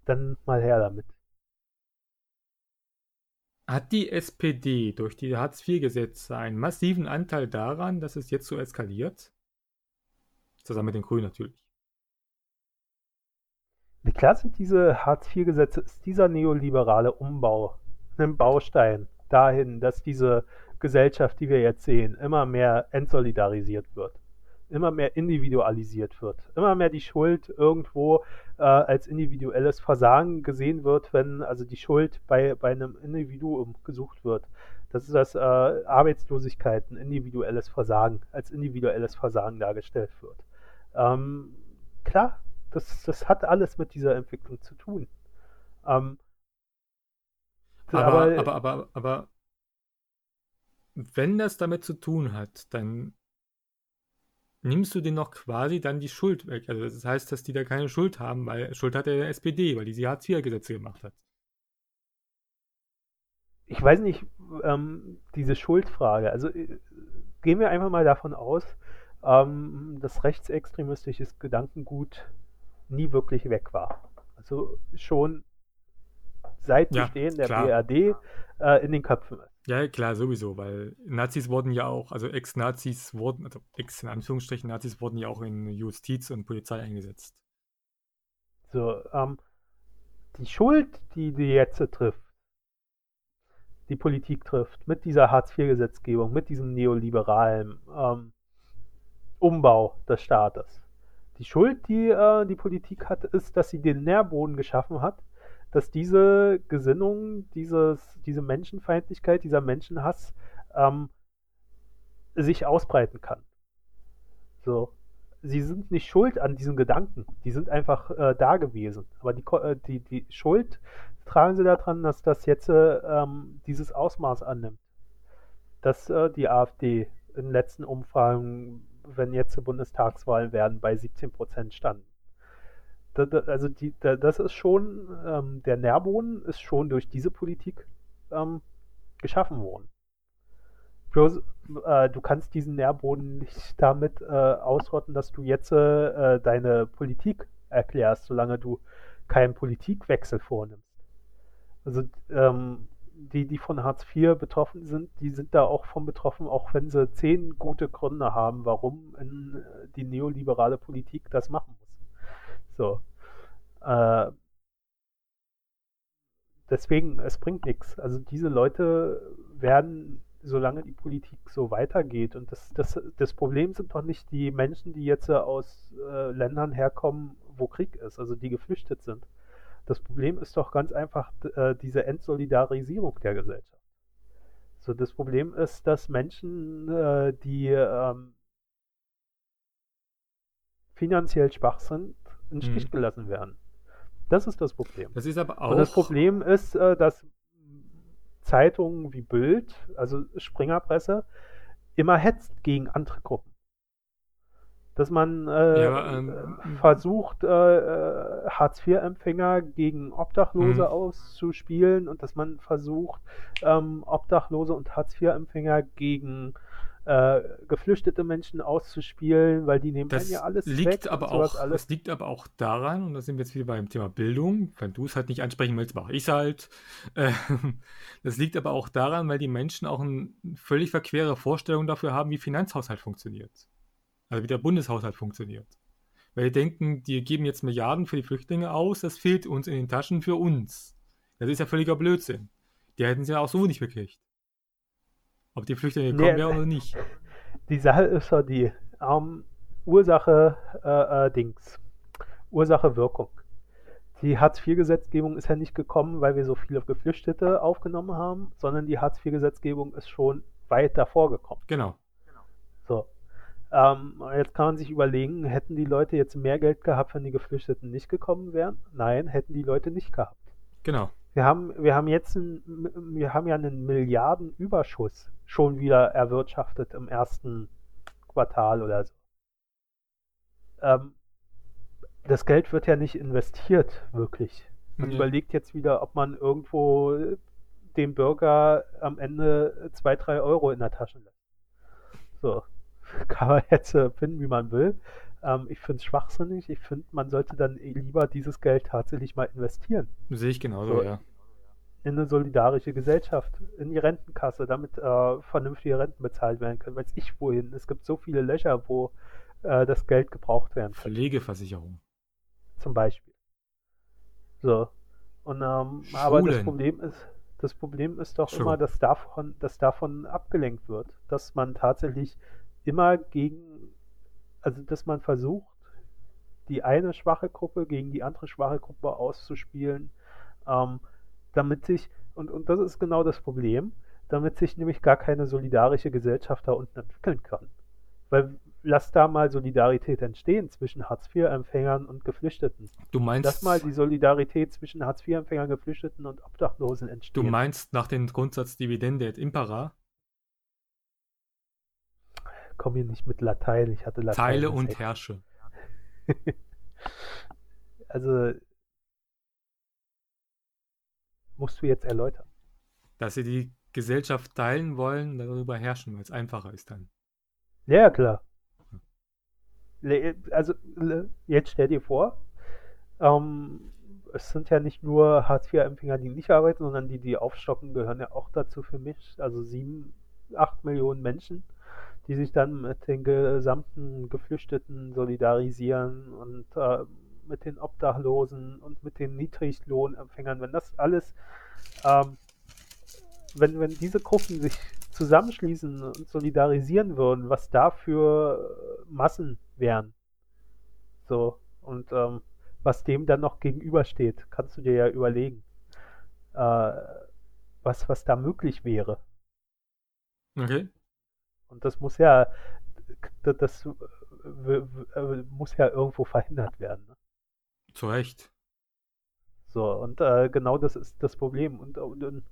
Dann mal her damit. Hat die SPD durch die Hartz-IV-Gesetze einen massiven Anteil daran, dass es jetzt so eskaliert? Zusammen mit den Grünen natürlich. Klar sind diese Hartz-IV-Gesetze, ist dieser neoliberale Umbau ein Baustein dahin, dass diese Gesellschaft, die wir jetzt sehen, immer mehr entsolidarisiert wird, immer mehr individualisiert wird, immer mehr die Schuld irgendwo äh, als individuelles Versagen gesehen wird, wenn also die Schuld bei, bei einem Individuum gesucht wird. Das ist das äh, Arbeitslosigkeit, ein individuelles Versagen, als individuelles Versagen dargestellt wird. Ähm, klar, das, das hat alles mit dieser Entwicklung zu tun. Ähm, aber, aber, aber, aber, aber wenn das damit zu tun hat, dann nimmst du denen noch quasi dann die Schuld weg. Also das heißt, dass die da keine Schuld haben, weil Schuld hat der SPD, weil die sie Hartz-IV-Gesetze gemacht hat. Ich weiß nicht, ähm, diese Schuldfrage. Also äh, gehen wir einfach mal davon aus, ähm, dass rechtsextremistisches Gedankengut nie wirklich weg war. Also schon seit Ja, Bestehen der klar. BRD äh, in den Köpfen ist. Ja, klar, sowieso, weil Nazis wurden ja auch, also Ex-Nazis wurden, also Ex in Anführungsstrichen Nazis wurden ja auch in Justiz und Polizei eingesetzt. So, ähm, die Schuld, die die jetzt trifft, die Politik trifft, mit dieser Hartz-IV-Gesetzgebung, mit diesem neoliberalen ähm, Umbau des Staates. Die Schuld, die äh, die Politik hat, ist, dass sie den Nährboden geschaffen hat, dass diese Gesinnung, dieses, diese Menschenfeindlichkeit, dieser Menschenhass ähm, sich ausbreiten kann. So. Sie sind nicht schuld an diesen Gedanken, die sind einfach äh, da gewesen. Aber die, äh, die, die Schuld tragen sie daran, dass das jetzt äh, ähm, dieses Ausmaß annimmt. Dass äh, die AfD in letzten Umfragen, wenn jetzt Bundestagswahlen werden, bei 17 Prozent stand. Da, da, also die, da, das ist schon, ähm, der Nährboden ist schon durch diese Politik ähm, geschaffen worden. Bloß, äh, du kannst diesen Nährboden nicht damit äh, ausrotten, dass du jetzt äh, deine Politik erklärst, solange du keinen Politikwechsel vornimmst. Also ähm, die, die von Hartz IV betroffen sind, die sind da auch von betroffen, auch wenn sie zehn gute Gründe haben, warum äh, die neoliberale Politik das machen muss. So. Äh, deswegen, es bringt nichts. Also diese Leute werden, solange die Politik so weitergeht, und das, das, das Problem sind doch nicht die Menschen, die jetzt äh, aus äh, Ländern herkommen, wo Krieg ist, also die geflüchtet sind. Das Problem ist doch ganz einfach äh, diese Entsolidarisierung der Gesellschaft. So, das Problem ist, dass Menschen, äh, die ähm, finanziell schwach sind, in den Stich Mhm. gelassen werden. Das ist das Problem. Das ist aber auch. Und das Problem ist, äh, dass Zeitungen wie Bild, also Springerpresse, immer hetzt gegen andere Gruppen. Dass man äh, Ja, ähm, versucht, äh, äh, Hartz-IV-Empfänger gegen Obdachlose Mhm. auszuspielen und dass man versucht, ähm, Obdachlose und Hartz-IV-Empfänger gegen äh, geflüchtete Menschen auszuspielen, weil die nehmen Das ja alles liegt weg aber auch, alles. das liegt aber auch daran, und da sind wir jetzt wieder beim Thema Bildung, wenn du es halt nicht ansprechen willst, mache ich es halt. Äh, Das liegt aber auch daran, weil die Menschen auch eine völlig verquere Vorstellung dafür haben, wie Finanzhaushalt funktioniert. Also wie der Bundeshaushalt funktioniert. Weil die denken, die geben jetzt Milliarden für die Flüchtlinge aus, das fehlt uns in den Taschen für uns. Das ist ja völliger Blödsinn. Die hätten sie ja auch so nicht gekriegt. Ob die Flüchtlinge gekommen Nee, wären oder nicht. Die Sache ist ja die ähm, Ursache äh, äh, Dings. Ursache Wirkung. Die Hartz-IV-Gesetzgebung ist ja nicht gekommen, weil wir so viele Geflüchtete aufgenommen haben, sondern die Hartz-IV-Gesetzgebung ist schon weit davor gekommen. Genau. So. Ähm, jetzt kann man sich überlegen, hätten die Leute jetzt mehr Geld gehabt, wenn die Geflüchteten nicht gekommen wären? Nein, hätten die Leute nicht gehabt. Genau. Wir haben, wir haben jetzt ein, wir haben ja einen Milliardenüberschuss schon wieder erwirtschaftet im ersten Quartal oder so. Ähm, das Geld wird ja nicht investiert, wirklich. Man Ja. überlegt jetzt wieder, ob man irgendwo dem Bürger am Ende zwei, drei Euro in der Tasche lässt. So. Kann man jetzt äh, finden, wie man will. Ähm, ich finde es schwachsinnig. Ich finde, man sollte dann lieber dieses Geld tatsächlich mal investieren Sehe ich genauso, So. ja. in eine solidarische Gesellschaft, in die Rentenkasse, damit äh, vernünftige Renten bezahlt werden können. Weiß ich wohin. Es gibt so viele Löcher, wo äh, das Geld gebraucht werden kann, Pflegeversicherung. zum Beispiel. So. Und ähm, aber das. Problem ist, das Problem ist doch Sure. immer, dass davon, dass davon abgelenkt wird, dass man tatsächlich immer gegen, also dass man versucht, die eine schwache Gruppe gegen die andere schwache Gruppe auszuspielen, ähm, damit sich, und, und das ist genau das Problem, damit sich nämlich gar keine solidarische Gesellschaft da unten entwickeln kann. Weil lass da mal Solidarität entstehen zwischen Hartz-IV-Empfängern und Geflüchteten. Du meinst, Lass mal die Solidarität zwischen Hartz-IV-Empfängern, Geflüchteten und Obdachlosen du entstehen. meinst nach dem Grundsatz Dividende et impera, Komm hier nicht mit Latein, ich hatte Latein. teile und echt- herrsche. Also musst du jetzt erläutern. Dass sie die Gesellschaft teilen wollen, darüber herrschen, weil es einfacher ist dann. Ja, klar. Also, jetzt stell dir vor, ähm, es sind ja nicht nur Hartz-IV-Empfänger, die nicht arbeiten, sondern die, die aufstocken, gehören ja auch dazu für mich. Also sieben, acht Millionen Menschen, die sich dann mit den gesamten Geflüchteten solidarisieren und äh, mit den Obdachlosen und mit den Niedriglohnempfängern. Wenn das alles, ähm, wenn, wenn diese Gruppen sich zusammenschließen und solidarisieren würden, was da für Massen wären. So, und ähm, was dem dann noch gegenübersteht, kannst du dir ja überlegen, äh, was, was da möglich wäre. Okay. Und das muss ja, das, äh, muss ja irgendwo verhindert werden. Ne? Zu Recht. So, und äh, genau das ist das Problem. Und, und, und,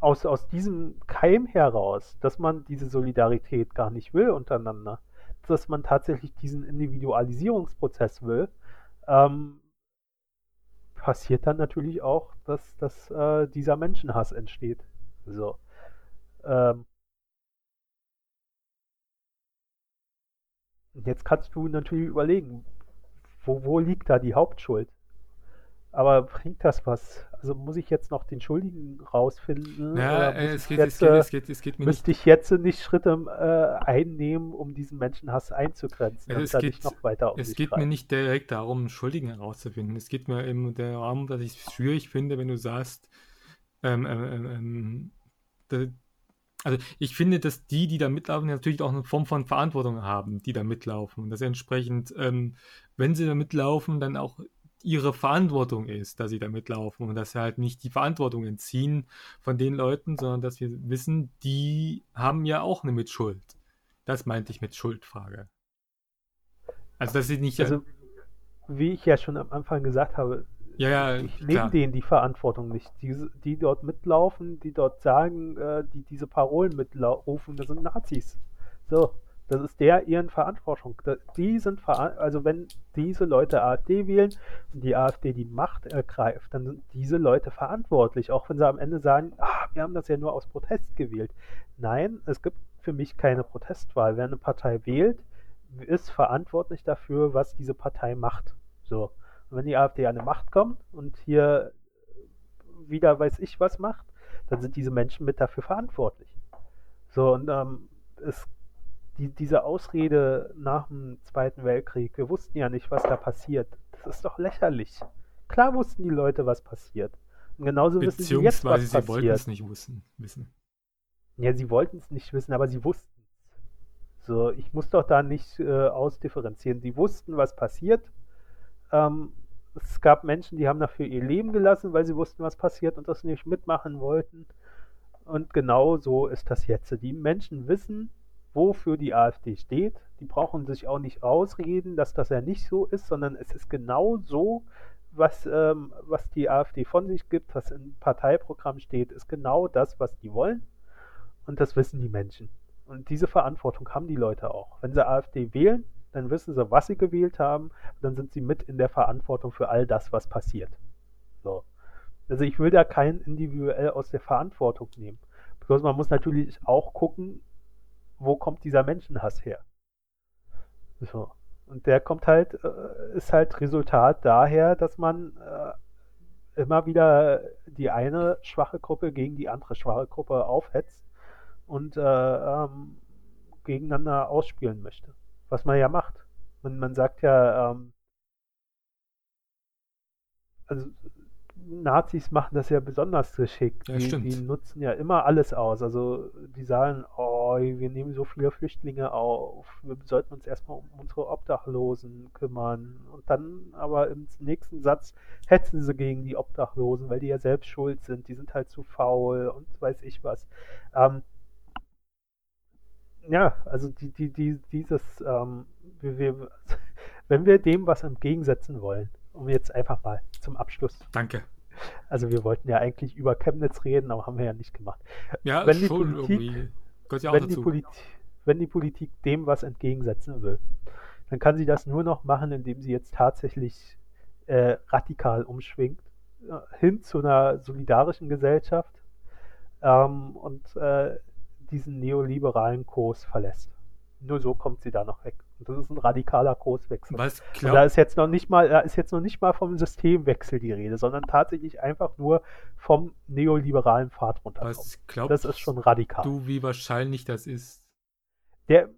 aus, aus diesem Keim heraus, dass man diese Solidarität gar nicht will untereinander, dass man tatsächlich diesen Individualisierungsprozess will, ähm, passiert dann natürlich auch, dass, dass äh, dieser Menschenhass entsteht. So. Ähm, jetzt kannst du natürlich überlegen, wo, wo liegt da die Hauptschuld? Aber bringt das was? Also muss ich jetzt noch den Schuldigen rausfinden? Ja, äh, es, geht, jetzt, es, geht, es, geht, es geht mir Müsste nicht. ich jetzt nicht Schritte äh, einnehmen, um diesen Menschenhass einzugrenzen, also es geht, noch weiter um Es geht mir nicht direkt darum, einen Schuldigen herauszufinden. Es geht mir eben darum, dass ich es schwierig finde, wenn du sagst, ähm, ähm, ähm, da, also ich finde, dass die, die da mitlaufen, natürlich auch eine Form von Verantwortung haben, die da mitlaufen. Und dass entsprechend, ähm, wenn sie da mitlaufen, dann auch ihre Verantwortung ist, dass sie da mitlaufen und dass sie halt nicht die Verantwortung entziehen von den Leuten, sondern dass wir wissen, die haben ja auch eine Mitschuld. Das meinte ich mit Schuldfrage. Also, dass sie nicht. Also, wie ich ja schon am Anfang gesagt habe, ja, ja, ich nehme denen die Verantwortung nicht. Die, die dort mitlaufen, die dort sagen, äh, die diese Parolen mitrufen, das sind Nazis. So. Das ist der ihren Verantwortung. Die sind also wenn diese Leute AfD wählen und die AfD die Macht ergreift, dann sind diese Leute verantwortlich, auch wenn sie am Ende sagen, ah, wir haben das ja nur aus Protest gewählt. Nein, es gibt für mich keine Protestwahl. Wer eine Partei wählt, ist verantwortlich dafür, was diese Partei macht. So. Und wenn die AfD an die Macht kommt und hier wieder weiß ich was macht, dann sind diese Menschen mit dafür verantwortlich. So, und ähm, es die, diese Ausrede nach dem Zweiten Weltkrieg, wir wussten ja nicht, was da passiert, das ist doch lächerlich. Klar wussten die Leute, was passiert. Und genauso wissen sie jetzt, was sie passiert. sie wollten es nicht wissen, wissen. Ja, sie wollten es nicht wissen, aber sie wussten es. So, ich muss doch da nicht äh, ausdifferenzieren. Sie wussten, was passiert. Ähm, es gab Menschen, die haben dafür ihr Leben gelassen, weil sie wussten, was passiert und das nicht mitmachen wollten. Und genau so ist das jetzt. Die Menschen wissen, wofür die AfD steht. Die brauchen sich auch nicht ausreden, dass das ja nicht so ist, sondern es ist genau so, was, ähm, was die AfD von sich gibt, was im Parteiprogramm steht, ist genau das, was die wollen. Und das wissen die Menschen. Und diese Verantwortung haben die Leute auch. Wenn sie AfD wählen, dann wissen sie, was sie gewählt haben. Dann sind sie mit in der Verantwortung für all das, was passiert. So. Also ich will da keinen individuell aus der Verantwortung nehmen. Bloß man muss natürlich auch gucken, wo kommt dieser Menschenhass her? So. Und der kommt halt, äh, ist halt Resultat daher, dass man äh, immer wieder die eine schwache Gruppe gegen die andere schwache Gruppe aufhetzt und äh, ähm, gegeneinander ausspielen möchte. Was man ja macht. Und man sagt ja, ähm, also Nazis machen das ja besonders geschickt. Ja, die, die, nutzen ja immer alles aus. Also die sagen, oh, wir nehmen so viele Flüchtlinge auf, wir sollten uns erstmal um unsere Obdachlosen kümmern. Und dann aber im nächsten Satz hetzen sie gegen die Obdachlosen, weil die ja selbst schuld sind. Die sind halt zu faul und weiß ich was. Ähm, ja, also die, die, die, dieses, ähm, wir, wenn wir dem was entgegensetzen wollen, um jetzt einfach mal zum Abschluss. Danke. Also wir wollten ja eigentlich über Chemnitz reden, aber haben wir ja nicht gemacht. Ja, wenn die schon Politik, irgendwie. Ja wenn, die Politik, wenn die Politik dem was entgegensetzen will, dann kann sie das nur noch machen, indem sie jetzt tatsächlich äh, radikal umschwingt, äh, hin zu einer solidarischen Gesellschaft, äh, ähm, und äh, diesen neoliberalen Kurs verlässt. Nur so kommt sie da noch weg. Und das ist ein radikaler Kurswechsel. Was Und da ist jetzt noch nicht mal, da ist jetzt noch nicht mal vom Systemwechsel die Rede, sondern tatsächlich einfach nur vom neoliberalen Pfad runterkommen. was glaubst Das ist schon radikal. du, wie wahrscheinlich das ist? Der,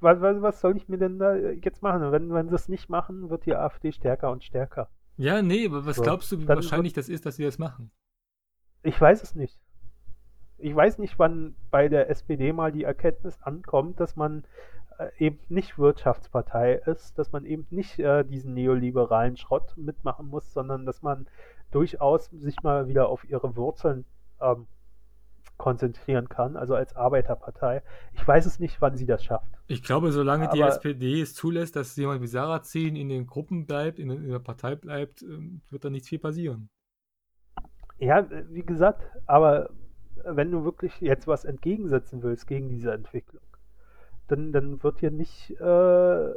was, was, soll ich mir denn da jetzt machen? Wenn, wenn sie es nicht machen, wird die AfD stärker und stärker. Ja, nee, aber was So, glaubst du, wie wahrscheinlich das ist, dass sie das machen? Ich weiß es nicht. Ich weiß nicht, wann bei der SPD mal die Erkenntnis ankommt, dass man äh, eben nicht Wirtschaftspartei ist, dass man eben nicht äh, diesen neoliberalen Schrott mitmachen muss, sondern dass man durchaus sich mal wieder auf ihre Wurzeln ähm, konzentrieren kann, also als Arbeiterpartei. Ich weiß es nicht, wann sie das schafft. Ich glaube, solange die Aber- SPD es zulässt, dass jemand wie Sarrazin in den Gruppen bleibt, in, in der Partei bleibt, ähm, wird da nicht viel passieren. Ja, äh, wie gesagt, aber wenn du wirklich jetzt was entgegensetzen willst gegen diese Entwicklung, dann, dann wird hier nicht äh,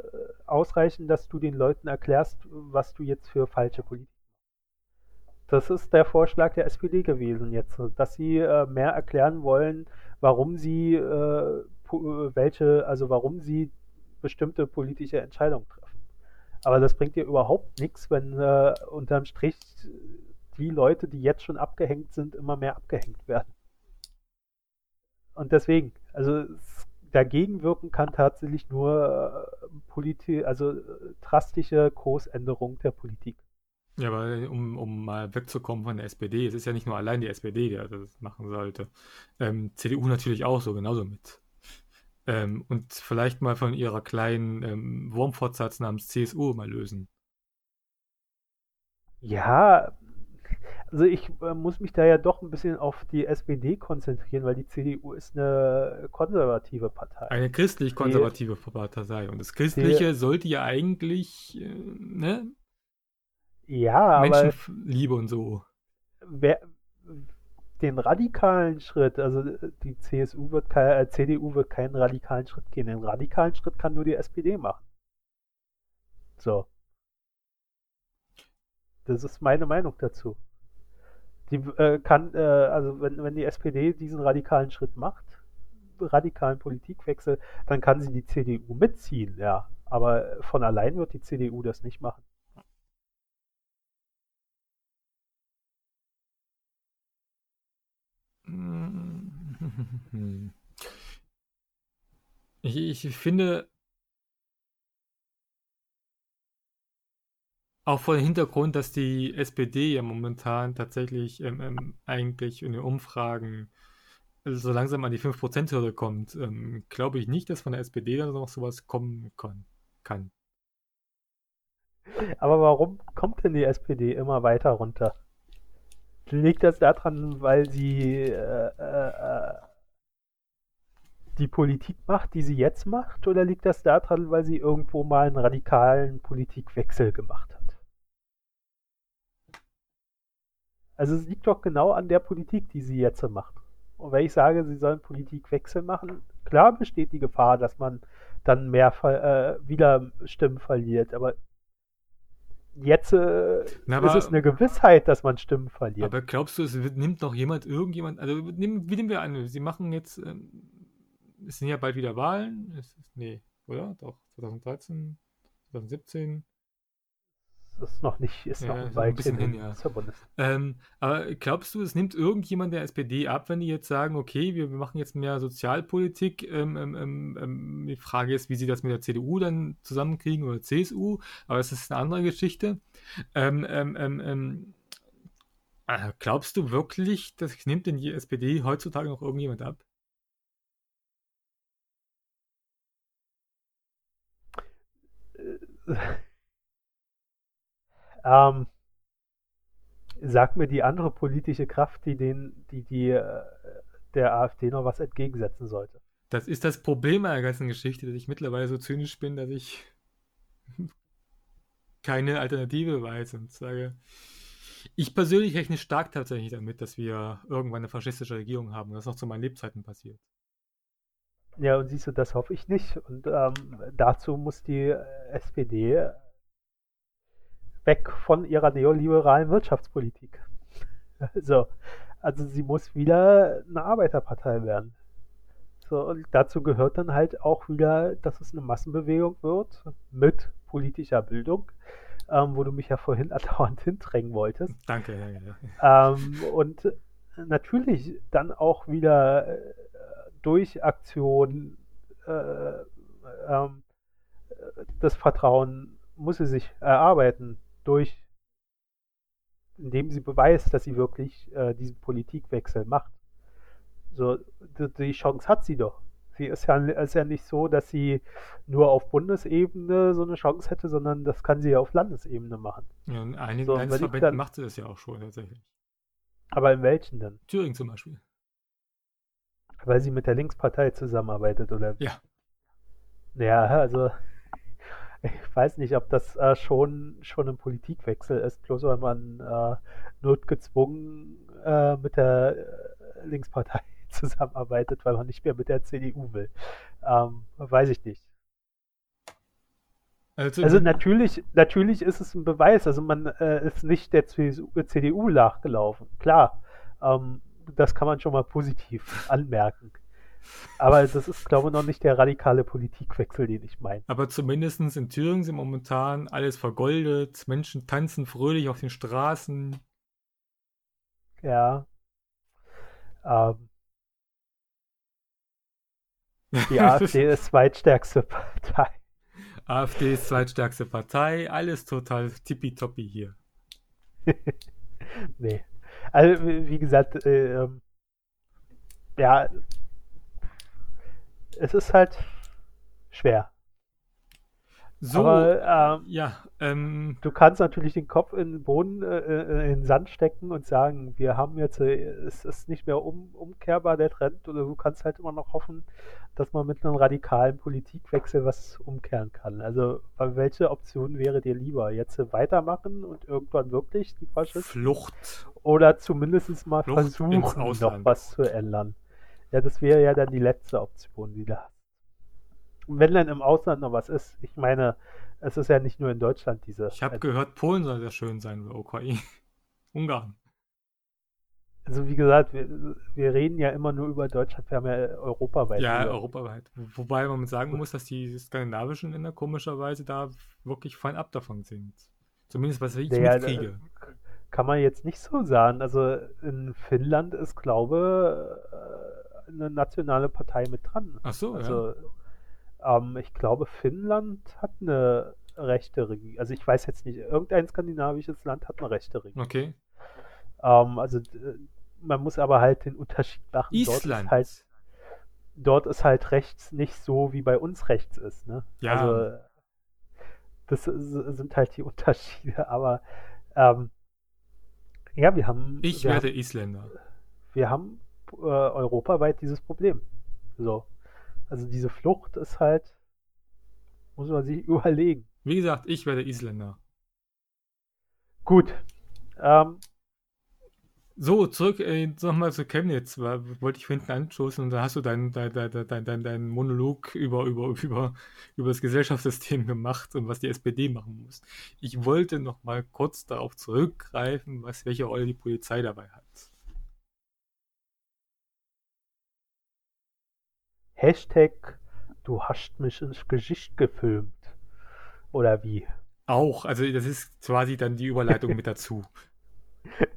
ausreichen, dass du den Leuten erklärst, was du jetzt für falsche Politik machst. Das ist der Vorschlag der SPD gewesen jetzt, dass sie äh, mehr erklären wollen, warum sie äh, äh, welche, also warum sie bestimmte politische Entscheidungen treffen. Aber das bringt dir überhaupt nichts, wenn äh, unterm Strich die Leute, die jetzt schon abgehängt sind, immer mehr abgehängt werden. Und deswegen, also dagegen wirken kann tatsächlich nur äh, Politi also äh, drastische Kursänderung der Politik. Ja, aber um, um mal wegzukommen von der SPD, es ist ja nicht nur allein die SPD, die das machen sollte. Ähm, CDU natürlich auch so, genauso mit. Ähm, und vielleicht mal von ihrer kleinen ähm, Wurmfortsatz namens CSU mal lösen. Ja, also ich äh, muss mich da ja doch ein bisschen auf die SPD konzentrieren, weil die CDU ist eine konservative Partei. Eine christlich-konservative Partei. Und das Christliche sollte ja eigentlich, äh, ne, Ja, aber Menschenliebe und so. wer, den radikalen Schritt, also die CSU wird kein, äh, CDU wird keinen radikalen Schritt gehen. Den radikalen Schritt kann nur die SPD machen. So. Das ist meine Meinung dazu. Die äh, kann, äh, also wenn, wenn die SPD diesen radikalen Schritt macht, radikalen Politikwechsel, dann kann sie die CDU mitziehen, ja. Aber von allein wird die CDU das nicht machen. Ich, ich finde, auch vor dem Hintergrund, dass die SPD ja momentan tatsächlich ähm, ähm, eigentlich in den Umfragen so langsam an die 5%-Hürde kommt, ähm, glaube ich nicht, dass von der SPD dann noch sowas kommen kann. kann. Aber warum kommt denn die SPD immer weiter runter? Liegt das daran, weil sie äh, äh, die Politik macht, die sie jetzt macht, oder liegt das daran, weil sie irgendwo mal einen radikalen Politikwechsel gemacht hat? Also es liegt doch genau an der Politik, die sie jetzt macht. Und wenn ich sage, sie sollen Politikwechsel machen, klar besteht die Gefahr, dass man dann mehr äh, wieder Stimmen verliert, aber jetzt äh, Na, aber- ist es eine Gewissheit, dass man Stimmen verliert. Aber glaubst du, es wird, nimmt noch jemand, irgendjemand, also nehmen, wie nehmen wir an, sie machen jetzt, ähm, es sind ja bald wieder Wahlen, es ist, nee, oder? Doch, 2013, 2017. Das ist noch nicht, ist Ja, noch ein ein bisschen hin, ja. zur Bundes Ähm, aber glaubst du, es nimmt irgendjemand der SPD ab, wenn die jetzt sagen, okay, wir, wir machen jetzt mehr Sozialpolitik? Ähm, ähm, ähm, ähm, die Frage ist, wie sie das mit der CDU dann zusammenkriegen oder CSU, aber das ist eine andere Geschichte. Ähm, äh, glaubst du wirklich, das nimmt denn die SPD heutzutage noch irgendjemand ab? ähm, sag mir die andere politische Kraft, die den, die, die äh, der AfD noch was entgegensetzen sollte. Das ist das Problem der ganzen Geschichte, dass ich mittlerweile so zynisch bin, dass ich keine Alternative weiß und sage, ich persönlich rechne stark tatsächlich damit, dass wir irgendwann eine faschistische Regierung haben und das noch zu meinen Lebzeiten passiert. Ja, und siehst du, das hoffe ich nicht. Und ähm, dazu muss die äh, SPD weg von ihrer neoliberalen Wirtschaftspolitik. so. Also sie muss wieder eine Arbeiterpartei werden. So, und dazu gehört dann halt auch wieder, dass es eine Massenbewegung wird mit politischer Bildung, ähm, wo du mich ja vorhin andauernd hindrängen wolltest. Danke. danke. Ähm, und natürlich dann auch wieder äh, durch Aktion äh, ähm, das Vertrauen muss sie sich erarbeiten durch indem sie beweist, dass sie wirklich äh, diesen Politikwechsel macht. So, die, die, Chance hat sie doch. Sie ist ja, ist ja nicht so, dass sie nur auf Bundesebene so eine Chance hätte, sondern das kann sie ja auf Landesebene machen. Ja, in einigen so, Landesverbänden macht sie das ja auch schon tatsächlich. Aber in welchen denn? Thüringen zum Beispiel. Weil sie mit der Linkspartei zusammenarbeitet, oder? Ja. Ja, also ich weiß nicht, ob das äh, schon, schon ein Politikwechsel ist, bloß weil man äh, notgezwungen äh, mit der äh, Linkspartei zusammenarbeitet, weil man nicht mehr mit der CDU will. Ähm, weiß ich nicht. Also, also, natürlich, natürlich ist es ein Beweis, also man äh, ist nicht der CDU nachgelaufen, klar. Ähm, das kann man schon mal positiv anmerken. Aber das ist, glaube ich, noch nicht der radikale Politikwechsel, den ich meine. Aber zumindest in Thüringen sind momentan alles vergoldet, Menschen tanzen fröhlich auf den Straßen. Ja. Ähm. Die AfD ist zweitstärkste Partei. AfD ist zweitstärkste Partei, alles total tippitoppi hier. nee. Also, wie gesagt, äh, ähm, ja, es ist halt schwer. So, Aber, ähm, ja, ähm, du kannst natürlich den Kopf in den Boden, äh, äh, in den Sand stecken und sagen, wir haben jetzt, äh, es ist nicht mehr um, umkehrbar der Trend, oder du kannst halt immer noch hoffen, dass man mit einem radikalen Politikwechsel was umkehren kann. Also, welche Option wäre dir lieber? Jetzt weitermachen und irgendwann wirklich die Faschisten? Flucht. Oder zumindest mal Flucht versuchen, noch was zu ändern. Ja, das wäre ja dann die letzte Option, die da. Und wenn dann im Ausland noch was ist, ich meine, es ist ja nicht nur in Deutschland diese. Ich habe gehört, Polen soll sehr schön sein OKI. Ungarn. Also wie gesagt, wir, wir, reden ja immer nur über Deutschland, wir haben ja europaweit. Ja, über. europaweit. Wobei man sagen muss, dass die skandinavischen Länder komischerweise da wirklich fein ab davon sind. Zumindest was ich ja, mitkriege. Kann man jetzt nicht so sagen. Also in Finnland ist, glaube eine nationale Partei mit dran. Ach so, also, ja. Ähm, ich glaube, Finnland hat eine rechte Regierung. Also ich weiß jetzt nicht, irgendein skandinavisches Land hat eine rechte Regierung. Okay. Ähm, also man muss aber halt den Unterschied machen. Island. Dort ist halt, dort ist halt rechts nicht so, wie bei uns rechts ist. Ne? Ja. Also das sind halt die Unterschiede. Aber ähm, ja, wir haben. Ich wir werde haben, Isländer. Wir haben äh, europaweit dieses Problem. So. Also diese Flucht ist halt, muss man sich überlegen. Wie gesagt, ich werde Isländer. Gut. Ähm, so, zurück äh, nochmal zu Chemnitz, weil, wollte ich hinten anstoßen und da hast du deinen dein, dein, dein, dein, Monolog über, über, über, über das Gesellschaftssystem gemacht und was die SPD machen muss. Ich wollte nochmal kurz darauf zurückgreifen, was, welche Rolle die Polizei dabei hat. Hashtag, du hast mich ins Gesicht gefilmt. Oder wie? Auch, also das ist quasi dann die Überleitung mit dazu.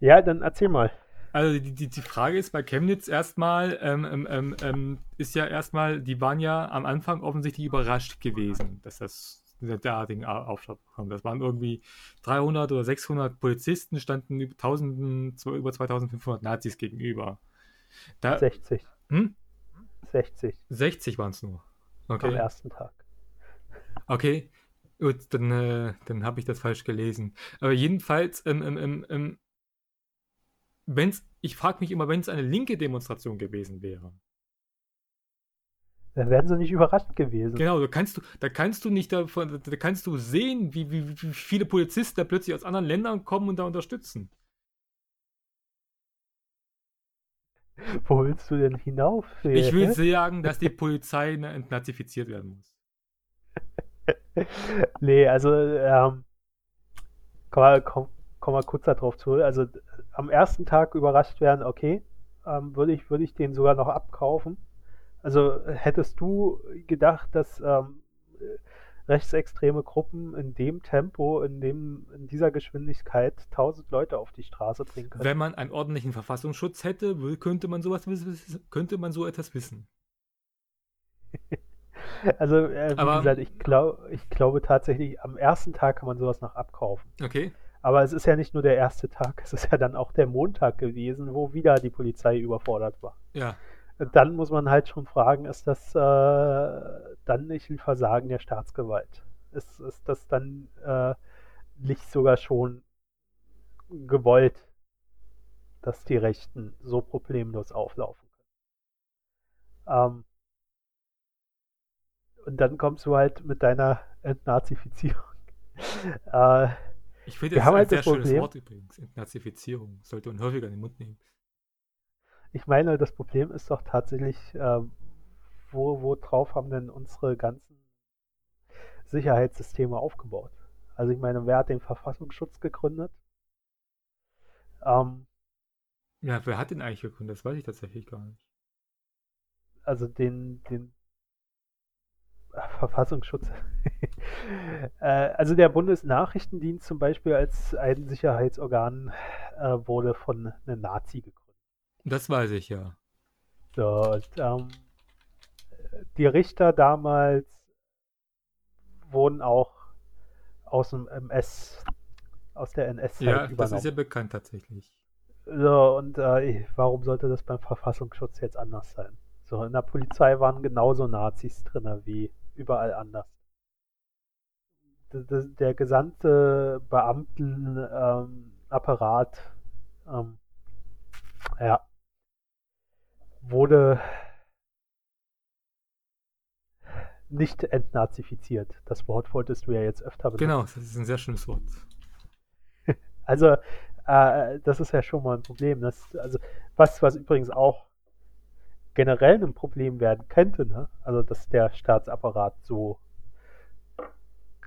Ja, dann erzähl mal. Also die, die, die Frage ist bei Chemnitz erstmal, ähm, ähm, ähm, ähm ist ja erstmal, die waren ja am Anfang offensichtlich überrascht gewesen, dass das derartigen Aufschlag bekommt. Das waren irgendwie 300 oder 600 Polizisten, standen über, 1000, über 2500 Nazis gegenüber. Da, 60. Hm? 60. 60 waren es nur. Okay. Am ersten Tag. Okay, gut, dann, äh, dann habe ich das falsch gelesen. Aber jedenfalls, ähm, ähm, ähm, ähm wenn's, ich frage mich immer, wenn es eine linke Demonstration gewesen wäre. Dann wären sie nicht überrascht gewesen. Genau, da kannst du, da kannst du nicht davon, da kannst du sehen, wie, wie, wie viele Polizisten da plötzlich aus anderen Ländern kommen und da unterstützen. Wo willst du denn hinauf? Ich will sagen, dass die Polizei entnazifiziert werden muss. nee, also ähm, komm, komm, komme mal kurz darauf zurück. Also am ersten Tag überrascht werden, okay, ähm, würde ich, würde ich den sogar noch abkaufen. Also hättest du gedacht, dass ähm, rechtsextreme Gruppen in dem Tempo, in, dem, in dieser Geschwindigkeit 1000 Leute auf die Straße bringen können? Wenn man einen ordentlichen Verfassungsschutz hätte, könnte man sowas könnte man so etwas wissen. also, äh, wie gesagt, ich, glaub, ich glaube tatsächlich, am ersten Tag kann man sowas noch abkaufen. Okay. Aber es ist ja nicht nur der erste Tag, es ist ja dann auch der Montag gewesen, wo wieder die Polizei überfordert war. Ja. Dann muss man halt schon fragen, ist das äh, dann nicht ein Versagen der Staatsgewalt? Ist, ist das dann äh, nicht sogar schon gewollt, dass die Rechten so problemlos auflaufen können? Ähm, und dann kommst du halt mit deiner Entnazifizierung. äh, ich finde, das ist ein halt sehr schönes Problem, Wort übrigens. Entnazifizierung. Sollte man häufiger in den Mund nehmen. Ich meine, das Problem ist doch tatsächlich, äh, wo, wo drauf haben denn unsere ganzen Sicherheitssysteme aufgebaut? Also ich meine, wer hat den Verfassungsschutz gegründet? Ähm, ja, wer hat den eigentlich gegründet? Das weiß ich tatsächlich gar nicht. Also den, den Verfassungsschutz. äh, also der Bundesnachrichtendienst zum Beispiel als ein Sicherheitsorgan äh, wurde von einem Nazi gegründet. Das weiß ich ja. So, und, ähm, die Richter damals wurden auch aus dem MS, aus der NS-Zeit ja, übernommen. das ist ja bekannt tatsächlich. So, und äh, warum sollte das beim Verfassungsschutz jetzt anders sein? So, in der Polizei waren genauso Nazis drin wie überall anders. Der, der gesamte Beamtenapparat, ähm, ähm, ja, wurde nicht entnazifiziert. Das Wort wolltest du ja jetzt öfter benutzen. Genau, das ist ein sehr schönes Wort. Also, äh, das ist ja schon mal ein Problem. Das, also, was, was übrigens auch generell ein Problem werden könnte, ne? also dass der Staatsapparat so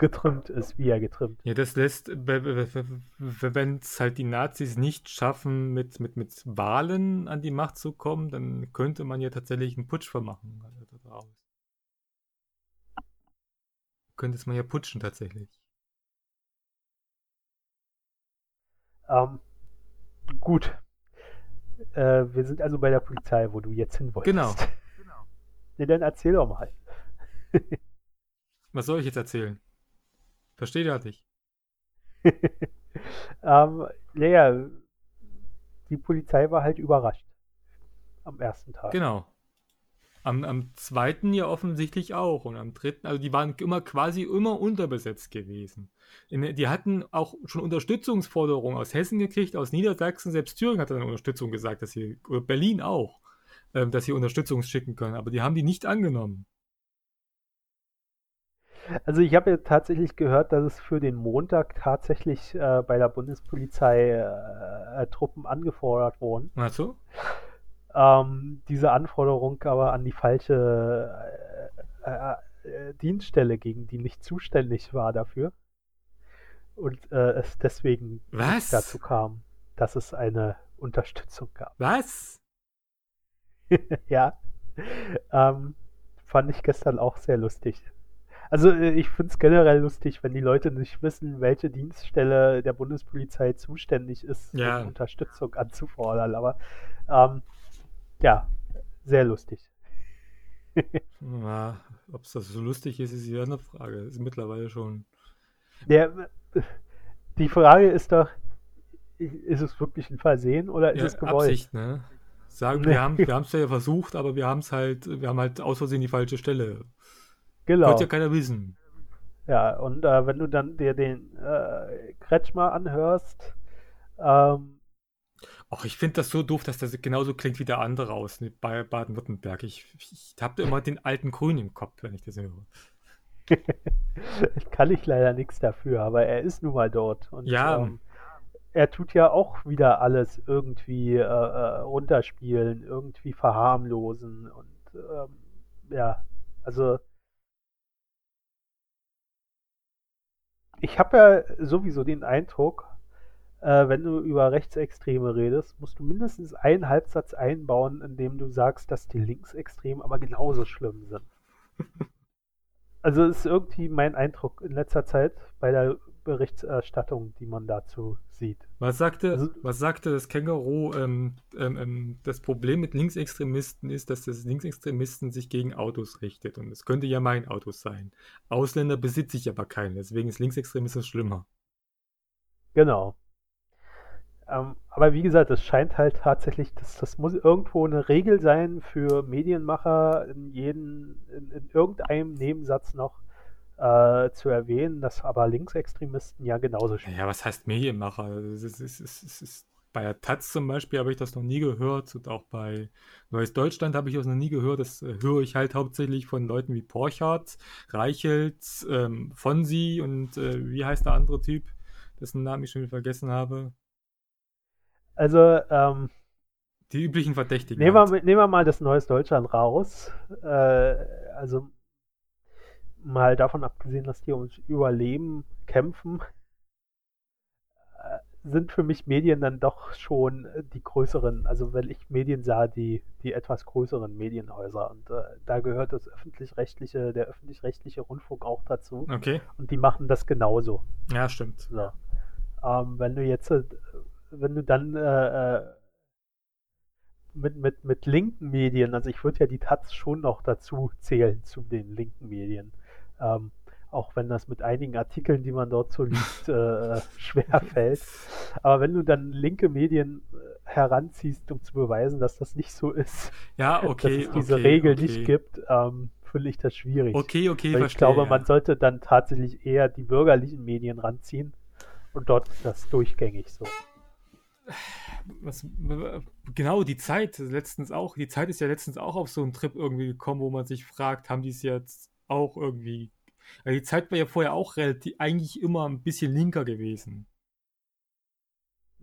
getrimmt ist, wie er getrimmt. Ja, das lässt, wenn es halt die Nazis nicht schaffen, mit, mit, mit Wahlen an die Macht zu kommen, dann könnte man ja tatsächlich einen Putsch vermachen. Also könnte es man ja putschen tatsächlich. Ähm, gut. Äh, wir sind also bei der Polizei, wo du jetzt hin wolltest. Genau. Nee, dann erzähl doch mal. Was soll ich jetzt erzählen? Versteht ihr nicht. ähm, naja, die Polizei war halt überrascht. Am ersten Tag. Genau. Am, am zweiten ja offensichtlich auch. Und am dritten, also die waren immer quasi immer unterbesetzt gewesen. In, die hatten auch schon Unterstützungsforderungen aus Hessen gekriegt, aus Niedersachsen, selbst Thüringen hat dann Unterstützung gesagt, dass sie, oder Berlin auch, äh, dass sie Unterstützung schicken können, aber die haben die nicht angenommen. Also ich habe ja tatsächlich gehört, dass es für den Montag tatsächlich äh, bei der Bundespolizei äh, äh Truppen angefordert wurden. Ach so? Ähm, diese Anforderung aber an die falsche äh, äh, äh, Dienststelle ging, die nicht zuständig war dafür. Und es deswegen Was? dazu kam, dass es eine Unterstützung gab. Was? ja. Ähm, fand ich gestern auch sehr lustig. Also äh, ich finde es generell lustig, wenn die Leute nicht wissen, welche Dienststelle der Bundespolizei zuständig ist, ja. um Unterstützung anzufordern. Aber ähm, ja, sehr lustig. ja, Ob es das so lustig ist, ist ja eine Frage. Ist mittlerweile schon. Der, die Frage ist doch, ist es wirklich ein Versehen oder ist ja, es gewollt? Absicht, ne? Sagen, wir haben wir es ja versucht, aber wir haben es halt, wir haben halt aus Versehen die falsche Stelle Genau. Wird ja keiner wissen. Ja, und äh, wenn du dann dir den äh, Kretschmer anhörst, ähm, Ach, ich finde das so doof, dass das genauso klingt wie der andere aus bei Baden-Württemberg. Ich, ich habe immer den alten Grün im Kopf, wenn ich das höre. Kann ich leider nichts dafür, aber er ist nun mal dort. Und, ja. Ähm, er tut ja auch wieder alles irgendwie äh, äh runterspielen, irgendwie verharmlosen und ähm, ja, also ich habe ja sowieso den Eindruck, äh, wenn du über Rechtsextreme redest, musst du mindestens einen Halbsatz einbauen, in dem du sagst, dass die Linksextremen aber genauso schlimm sind. Also ist irgendwie mein Eindruck in letzter Zeit bei der Berichterstattung, die man dazu sieht. Was sagte, also, was sagte das Känguru? Ähm, ähm, ähm, das Problem mit Linksextremisten ist, dass das Linksextremisten sich gegen Autos richtet. Und es könnte ja mein Auto sein. Ausländer besitze ich aber keine, deswegen ist Linksextremismus schlimmer. Genau. Ähm, aber wie gesagt, es scheint halt tatsächlich, dass das muss irgendwo eine Regel sein für Medienmacher, in, jeden, in, in irgendeinem Nebensatz noch äh, zu erwähnen, dass aber Linksextremisten ja genauso stehen. Ja, was heißt Medienmacher? Es ist, es ist, es ist, bei der Taz zum Beispiel habe ich das noch nie gehört und auch bei Neues Deutschland habe ich das noch nie gehört. Das äh, höre ich halt hauptsächlich von Leuten wie Porchardt, Reichelt, ähm, Fonsi und äh, wie heißt der andere Typ, dessen Namen ich schon wieder vergessen habe. Also, ähm, die üblichen Verdächtigen. Nehmen wir, halt. nehmen wir mal das Neues Deutschland raus. Äh, also mal davon abgesehen, dass die ums Überleben kämpfen, äh, sind für mich Medien dann doch schon die größeren, also wenn ich Medien sah, die, die etwas größeren Medienhäuser. Und äh, da gehört das öffentlich-rechtliche, der öffentlich-rechtliche Rundfunk auch dazu. Okay. Und die machen das genauso. Ja, stimmt. So. Ähm, wenn du jetzt, äh, wenn du dann äh, äh, mit, mit, mit linken Medien, also ich würde ja die Taz schon noch dazu zählen zu den linken Medien. Ähm, auch wenn das mit einigen Artikeln, die man dort so liest, äh, schwer fällt. Aber wenn du dann linke Medien äh, heranziehst, um zu beweisen, dass das nicht so ist, ja, okay, dass es diese okay, Regel okay. nicht gibt, ähm, finde ich das schwierig. Okay, okay, Weil verstehe. Ich glaube, ja. man sollte dann tatsächlich eher die bürgerlichen Medien ranziehen und dort das durchgängig so. Was, genau, die Zeit, letztens auch, die Zeit ist ja letztens auch auf so einen Trip irgendwie gekommen, wo man sich fragt, haben die es jetzt auch irgendwie. Also die Zeit war ja vorher auch relativ, eigentlich immer ein bisschen linker gewesen.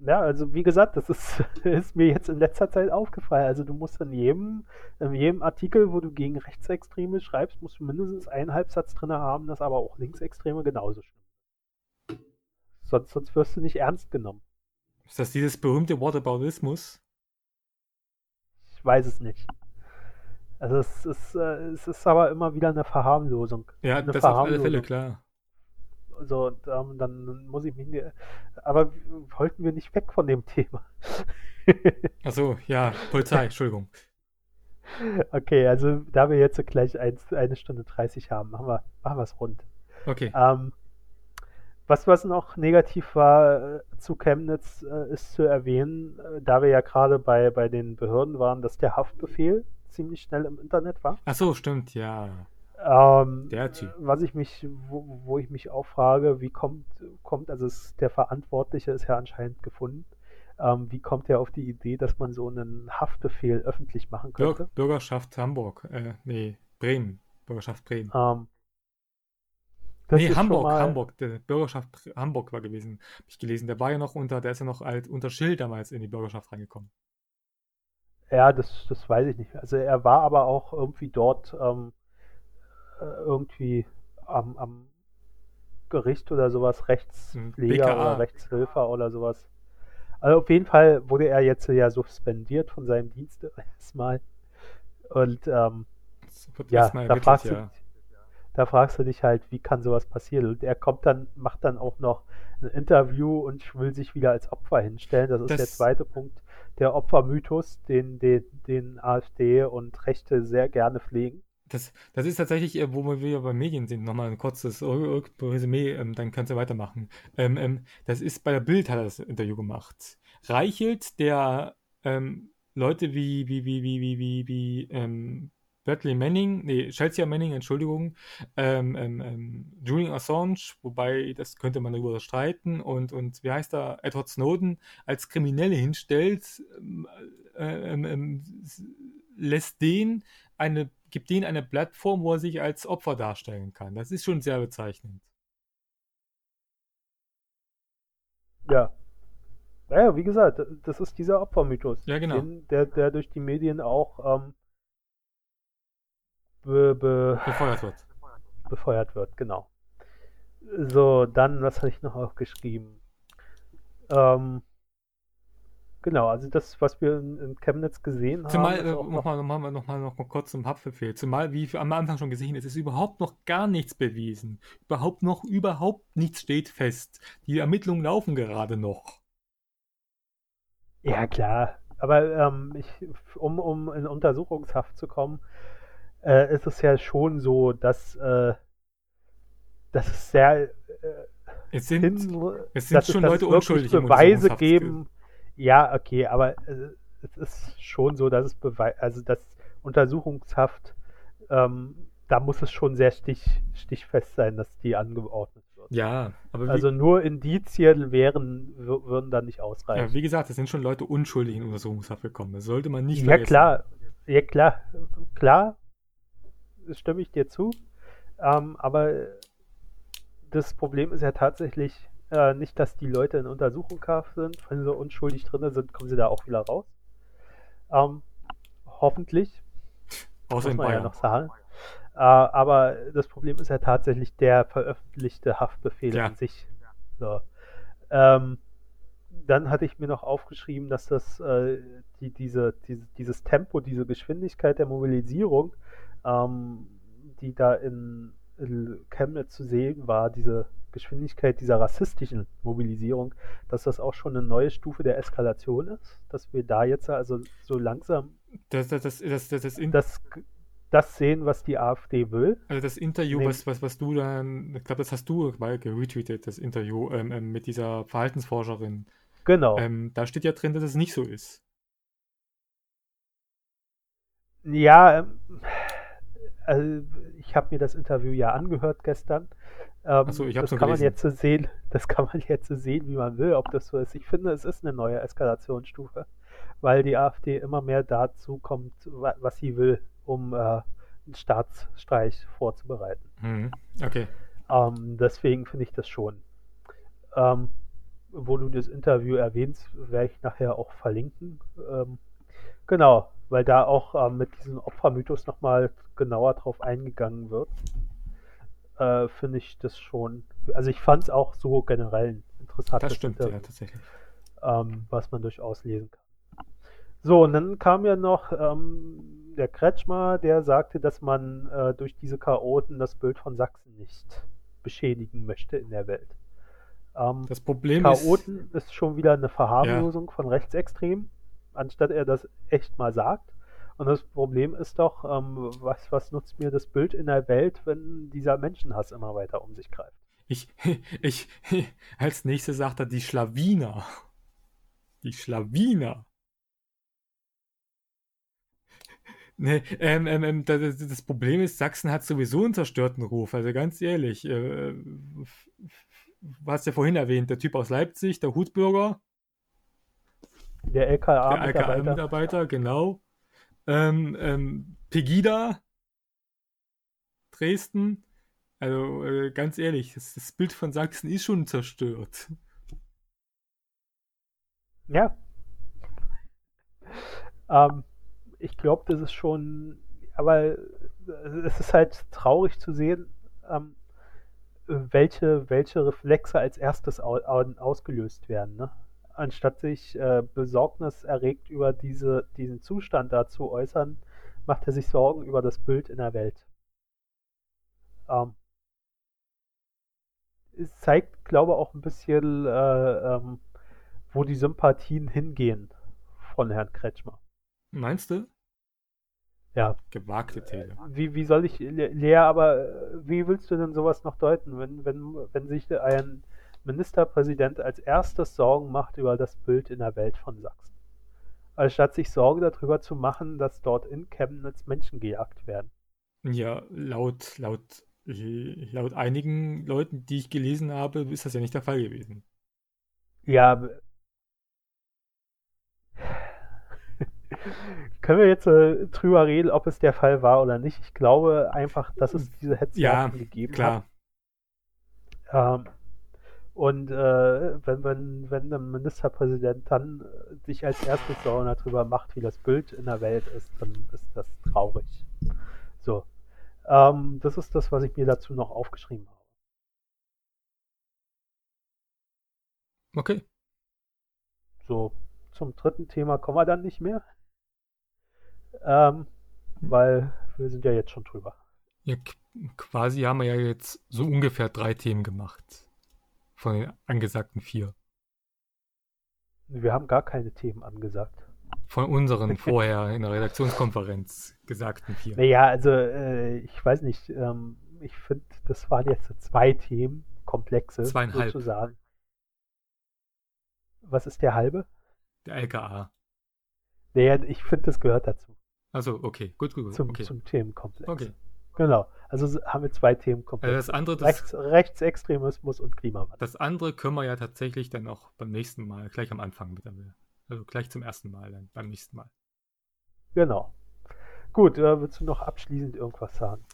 Ja, also wie gesagt, das ist, ist mir jetzt in letzter Zeit aufgefallen. Also du musst in jedem, in jedem Artikel, wo du gegen Rechtsextreme schreibst, musst du mindestens einen Halbsatz drin haben, dass aber auch Linksextreme genauso stimmen. Sonst, sonst wirst du nicht ernst genommen. Ist das dieses berühmte Whataboutismus? Ich weiß es nicht. Also es ist, äh, es ist aber immer wieder eine Verharmlosung. Ja, eine das auf alle Fälle, klar. So, und, ähm, dann muss ich mich. nicht. Aber wollten wir nicht weg von dem Thema? Achso, ja, Polizei, Entschuldigung. Okay, also da wir jetzt gleich ein, eine Stunde 30 haben, machen wir, machen wir es rund. Okay. Ähm, was, was noch negativ war äh, zu Chemnitz, äh, ist zu erwähnen, äh, da wir ja gerade bei, bei den Behörden waren, dass der Haftbefehl ziemlich schnell im Internet war. Ach so, stimmt, ja. Ähm, Der Typ. Was ich mich, wo, wo ich mich auch frage, wie kommt, kommt, also es, der Verantwortliche ist ja anscheinend gefunden. Ähm, wie kommt er auf die Idee, dass man so einen Haftbefehl öffentlich machen könnte? Bürg Bürgerschaft Hamburg, äh, nee, Bremen, Bürgerschaft Bremen. Ähm, nee, Hamburg, mal... Hamburg, der Bürgerschaft Hamburg war gewesen, habe ich gelesen. Der war ja noch unter, der ist ja noch alt, unter Schild damals in die Bürgerschaft reingekommen. Ja, das, das weiß ich nicht. Also er war aber auch irgendwie dort ähm, äh, irgendwie am, am Gericht oder sowas, Rechtspfleger BKA. oder Rechtshilfer oder sowas. Also auf jeden Fall wurde er jetzt ja suspendiert von seinem Dienst erstmal. Und ähm, ja, da fragst, ja. Du, da fragst du dich halt, wie kann sowas passieren? Und er kommt dann, macht dann auch noch ein Interview und will sich wieder als Opfer hinstellen. Das ist das, der zweite Punkt der Opfermythos, den, den, den AfD und Rechte sehr gerne pflegen. Das, das ist tatsächlich, äh, wo wir bei Medien sind, nochmal ein kurzes Resümee, ähm, dann kannst du weitermachen. Ähm, ähm, das ist bei der Bild hat er das Interview gemacht. Reichelt, der Leute wie, wie, wie, wie, wie, wie, wie ähm, Bradley Manning, nee, Chelsea Manning, Entschuldigung, ähm, ähm, ähm, Julian Assange, wobei das könnte man darüber streiten, und, und wie heißt er, Edward Snowden als Kriminelle hinstellt, ähm, äh, ähm, ähm, lässt den eine, gibt denen eine Plattform, wo er sich als Opfer darstellen kann. Das ist schon sehr bezeichnend. Ja. Naja, wie gesagt, das ist dieser Opfermythos. Ja, genau. Den, der, der durch die Medien auch ähm, be, be, befeuert wird. Befeuert wird, genau. So, dann, was habe ich noch aufgeschrieben? Ähm, genau, also das, was wir in, in Chemnitz gesehen Zumal, haben. äh, ist auch noch- nochmal noch mal, noch mal, noch mal kurz zum Haftbefehl. Zumal, wie am Anfang schon gesehen, es ist überhaupt noch gar nichts bewiesen. Überhaupt noch, überhaupt nichts steht fest. Die Ermittlungen laufen gerade noch. Ja, klar. Aber ähm, ich, um, um in Untersuchungshaft zu kommen, äh, ist es ja schon so, dass, äh, dass es sehr äh, Es sind, hin, es sind schon dass Leute unschuldig Beweise geben. Ja, okay, aber äh, es ist schon so, dass es Beweis, also das Untersuchungshaft, ähm, da muss es schon sehr stich, stichfest sein, dass die angeordnet wird. Ja, aber wie, Also nur Indizien wären, wür- würden dann nicht ausreichen. ja, wie gesagt, es sind schon Leute unschuldig in Untersuchungshaft gekommen. Das sollte man nicht Ja, vergessen. klar. Ja, klar. Klar. Stimme ich dir zu. Ähm, aber das Problem ist ja tatsächlich äh, nicht, dass die Leute in Untersuchungshaft sind. Wenn sie unschuldig drin sind, kommen sie da auch wieder raus. Ähm, hoffentlich. Außer muss man ja noch sagen. Äh, aber das Problem ist ja tatsächlich der veröffentlichte Haftbefehl Ja. an sich. So. Ähm, dann hatte ich mir noch aufgeschrieben, dass das äh, die, diese, diese, dieses Tempo, diese Geschwindigkeit der Mobilisierung, ähm, die da in, in Chemnitz zu sehen war, diese Geschwindigkeit dieser rassistischen Mobilisierung, dass das auch schon eine neue Stufe der Eskalation ist, dass wir da jetzt also so langsam Das, das, das, das, das, das, das, das sehen, was die AfD will. also das Interview, Nee. was, was, was du dann, ich glaube, das hast du mal retweetet, das Interview ähm, ähm, mit dieser Verhaltensforscherin. Genau. Ähm, da steht ja drin, dass es nicht so ist. Ja, ähm, also ich habe mir das Interview ja angehört gestern. Ähm, Ach so, ich das kann man gelesen. jetzt so sehen, das kann man jetzt so sehen, wie man will, ob das so ist. Ich finde, es ist eine neue Eskalationsstufe, weil die AfD immer mehr dazu kommt, wa- was sie will, um äh, einen Staatsstreich vorzubereiten. Mhm. Okay. Ähm, deswegen finde ich das schon. Ähm, wo du das Interview erwähnst, werde ich nachher auch verlinken. Ähm, genau, weil da auch ähm, mit diesem Opfermythos nochmal genauer drauf eingegangen wird. Äh, finde ich das schon. Also ich fand es auch so generell ein interessantes Das stimmt, Interview ja, tatsächlich. ähm, was man durchaus lesen kann. So, und dann kam ja noch ähm, der Kretschmer, der sagte, dass man äh, durch diese Chaoten das Bild von Sachsen nicht beschädigen möchte in der Welt. Ähm, Das Problem ist, Chaoten ist schon wieder eine Verharmlosung von Rechtsextremen, anstatt er das echt mal sagt. Und das Problem ist doch, ähm, was, was nutzt mir das Bild in der Welt, wenn dieser Menschenhass immer weiter um sich greift? ich, ich, als nächstes sagt er die Schlawiner. Die Schlawiner. Nee, ähm, ähm, ähm, das, das- Problem ist, Sachsen hat sowieso einen zerstörten Ruf. Also ganz ehrlich, äh, hast ja vorhin erwähnt, der Typ aus Leipzig, der Hutbürger, Der der LKA-Mitarbeiter. LKA-Mitarbeiter, genau. Ähm, ähm, Pegida, Dresden. Also äh, ganz ehrlich, das, das Bild von Sachsen ist schon zerstört. Ja. Ähm, ich glaube, das ist schon, aber es ist halt traurig zu sehen, ähm, welche, welche Reflexe als erstes au, ausgelöst werden. Ne? Anstatt sich äh, Besorgnis erregt über diese, diesen Zustand da zu äußern, macht er sich Sorgen über das Bild in der Welt. Ähm, es zeigt, glaube ich, auch ein bisschen, äh, ähm, wo die Sympathien hingehen von Herrn Kretschmer. Meinst du? Ja, Gewagte These. wie, wie soll ich, Le- Lea, aber äh, wie willst du denn sowas noch deuten, wenn, wenn, wenn sich ein Ministerpräsident als erstes Sorgen macht über das Bild in der Welt von Sachsen? Anstatt sich Sorgen darüber zu machen, dass dort in Chemnitz Menschen gejagt werden. Ja, laut, laut, laut einigen Leuten, die ich gelesen habe, ist das ja nicht der Fall gewesen. Ja, können wir jetzt äh, drüber reden, ob es der Fall war oder nicht? Ich glaube einfach, dass es diese Ja, Hetzjagden gegeben klar. hat. Ähm, und äh, wenn, wenn, wenn ein Ministerpräsident dann äh, sich als erstes Sorgen darüber macht, wie das Bild in der Welt ist, dann ist das traurig. So. Ähm, das ist das, was ich mir dazu noch aufgeschrieben habe. Okay. so, zum dritten Thema kommen wir dann nicht mehr. Ähm, weil wir sind ja jetzt schon drüber. Ja, quasi haben wir ja jetzt so ungefähr drei Themen gemacht. Von den angesagten vier. Wir haben gar keine Themen angesagt. Von unseren vorher in der Redaktionskonferenz gesagten vier. Naja, also äh, ich weiß nicht, ähm, ich finde, das waren jetzt zwei Themen, komplexe Zweieinhalb. sozusagen. Was ist der halbe? Der LKA. Naja, ich finde, das gehört dazu. Also okay, gut, gut, gut. Zum, okay. zum Themenkomplex. okay. Genau. Also haben wir zwei Themenkomplexe. Also das andere, das, Rechts, Rechtsextremismus und Klimawandel. das andere können wir ja tatsächlich dann auch beim nächsten Mal, gleich am Anfang mit Also gleich zum ersten Mal, dann beim nächsten Mal. Genau. Gut, äh, willst du noch abschließend irgendwas sagen?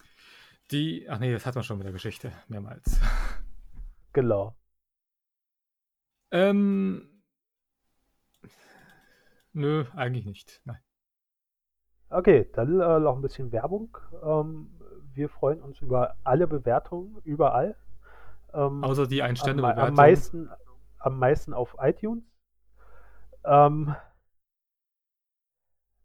Die, ach nee, das hat man schon mit der Geschichte mehrmals. Genau. Ähm, nö, eigentlich nicht. Nein. Okay, dann äh, noch ein bisschen Werbung. Ähm, wir freuen uns über alle Bewertungen, überall. Ähm, Außer die Ein-Sterne-Bewertung. am, meisten, am meisten auf iTunes. Ähm,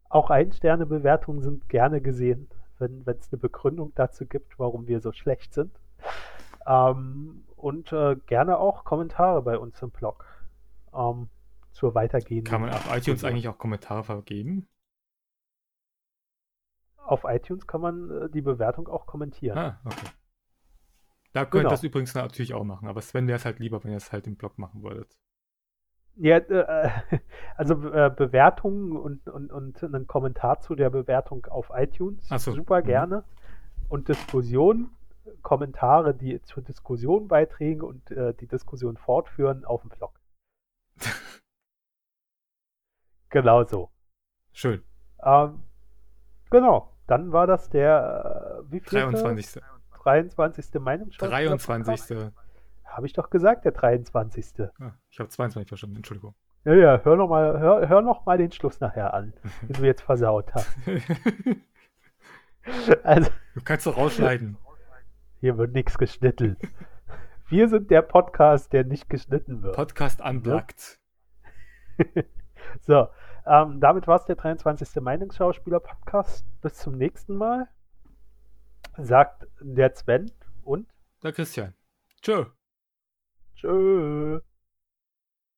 auch Ein-Sterne-Bewertungen sind gerne gesehen, wenn es eine Begründung dazu gibt, warum wir so schlecht sind. Ähm, und äh, gerne auch Kommentare bei uns im Blog ähm, zur weitergehenden. Kann man auf iTunes eigentlich auch Kommentare vergeben? Auf iTunes kann man äh, die Bewertung auch kommentieren. Ah, okay. Da könnt Genau. ihr das übrigens natürlich auch machen, aber Sven wäre es halt lieber, wenn ihr es halt im Blog machen würdet. Ja, äh, also äh, Bewertungen und, und, und einen Kommentar zu der Bewertung auf iTunes so, super mhm. gerne. Und Diskussionen, Kommentare, die zur Diskussion beitragen und äh, die Diskussion fortführen auf dem Blog. genau so. Schön. Ähm, genau, dann war das der äh, wie vielte? 23. 23. Meinungsschau. 23. Habe ich doch gesagt, der 23. Ah, ich habe 22 verstanden, Entschuldigung. Ja, ja, hör noch mal, hör, hör noch mal den Schluss nachher an, den du jetzt versaut hast. Also, du kannst doch rausschneiden. hier wird nichts geschnitten. Wir sind der Podcast, der nicht geschnitten wird. Podcast unplugged. So, ähm, damit war es der 23. Meinungsschauspieler-Podcast. Bis zum nächsten Mal. Sagt der Sven und Der Christian. Tschö. tschö.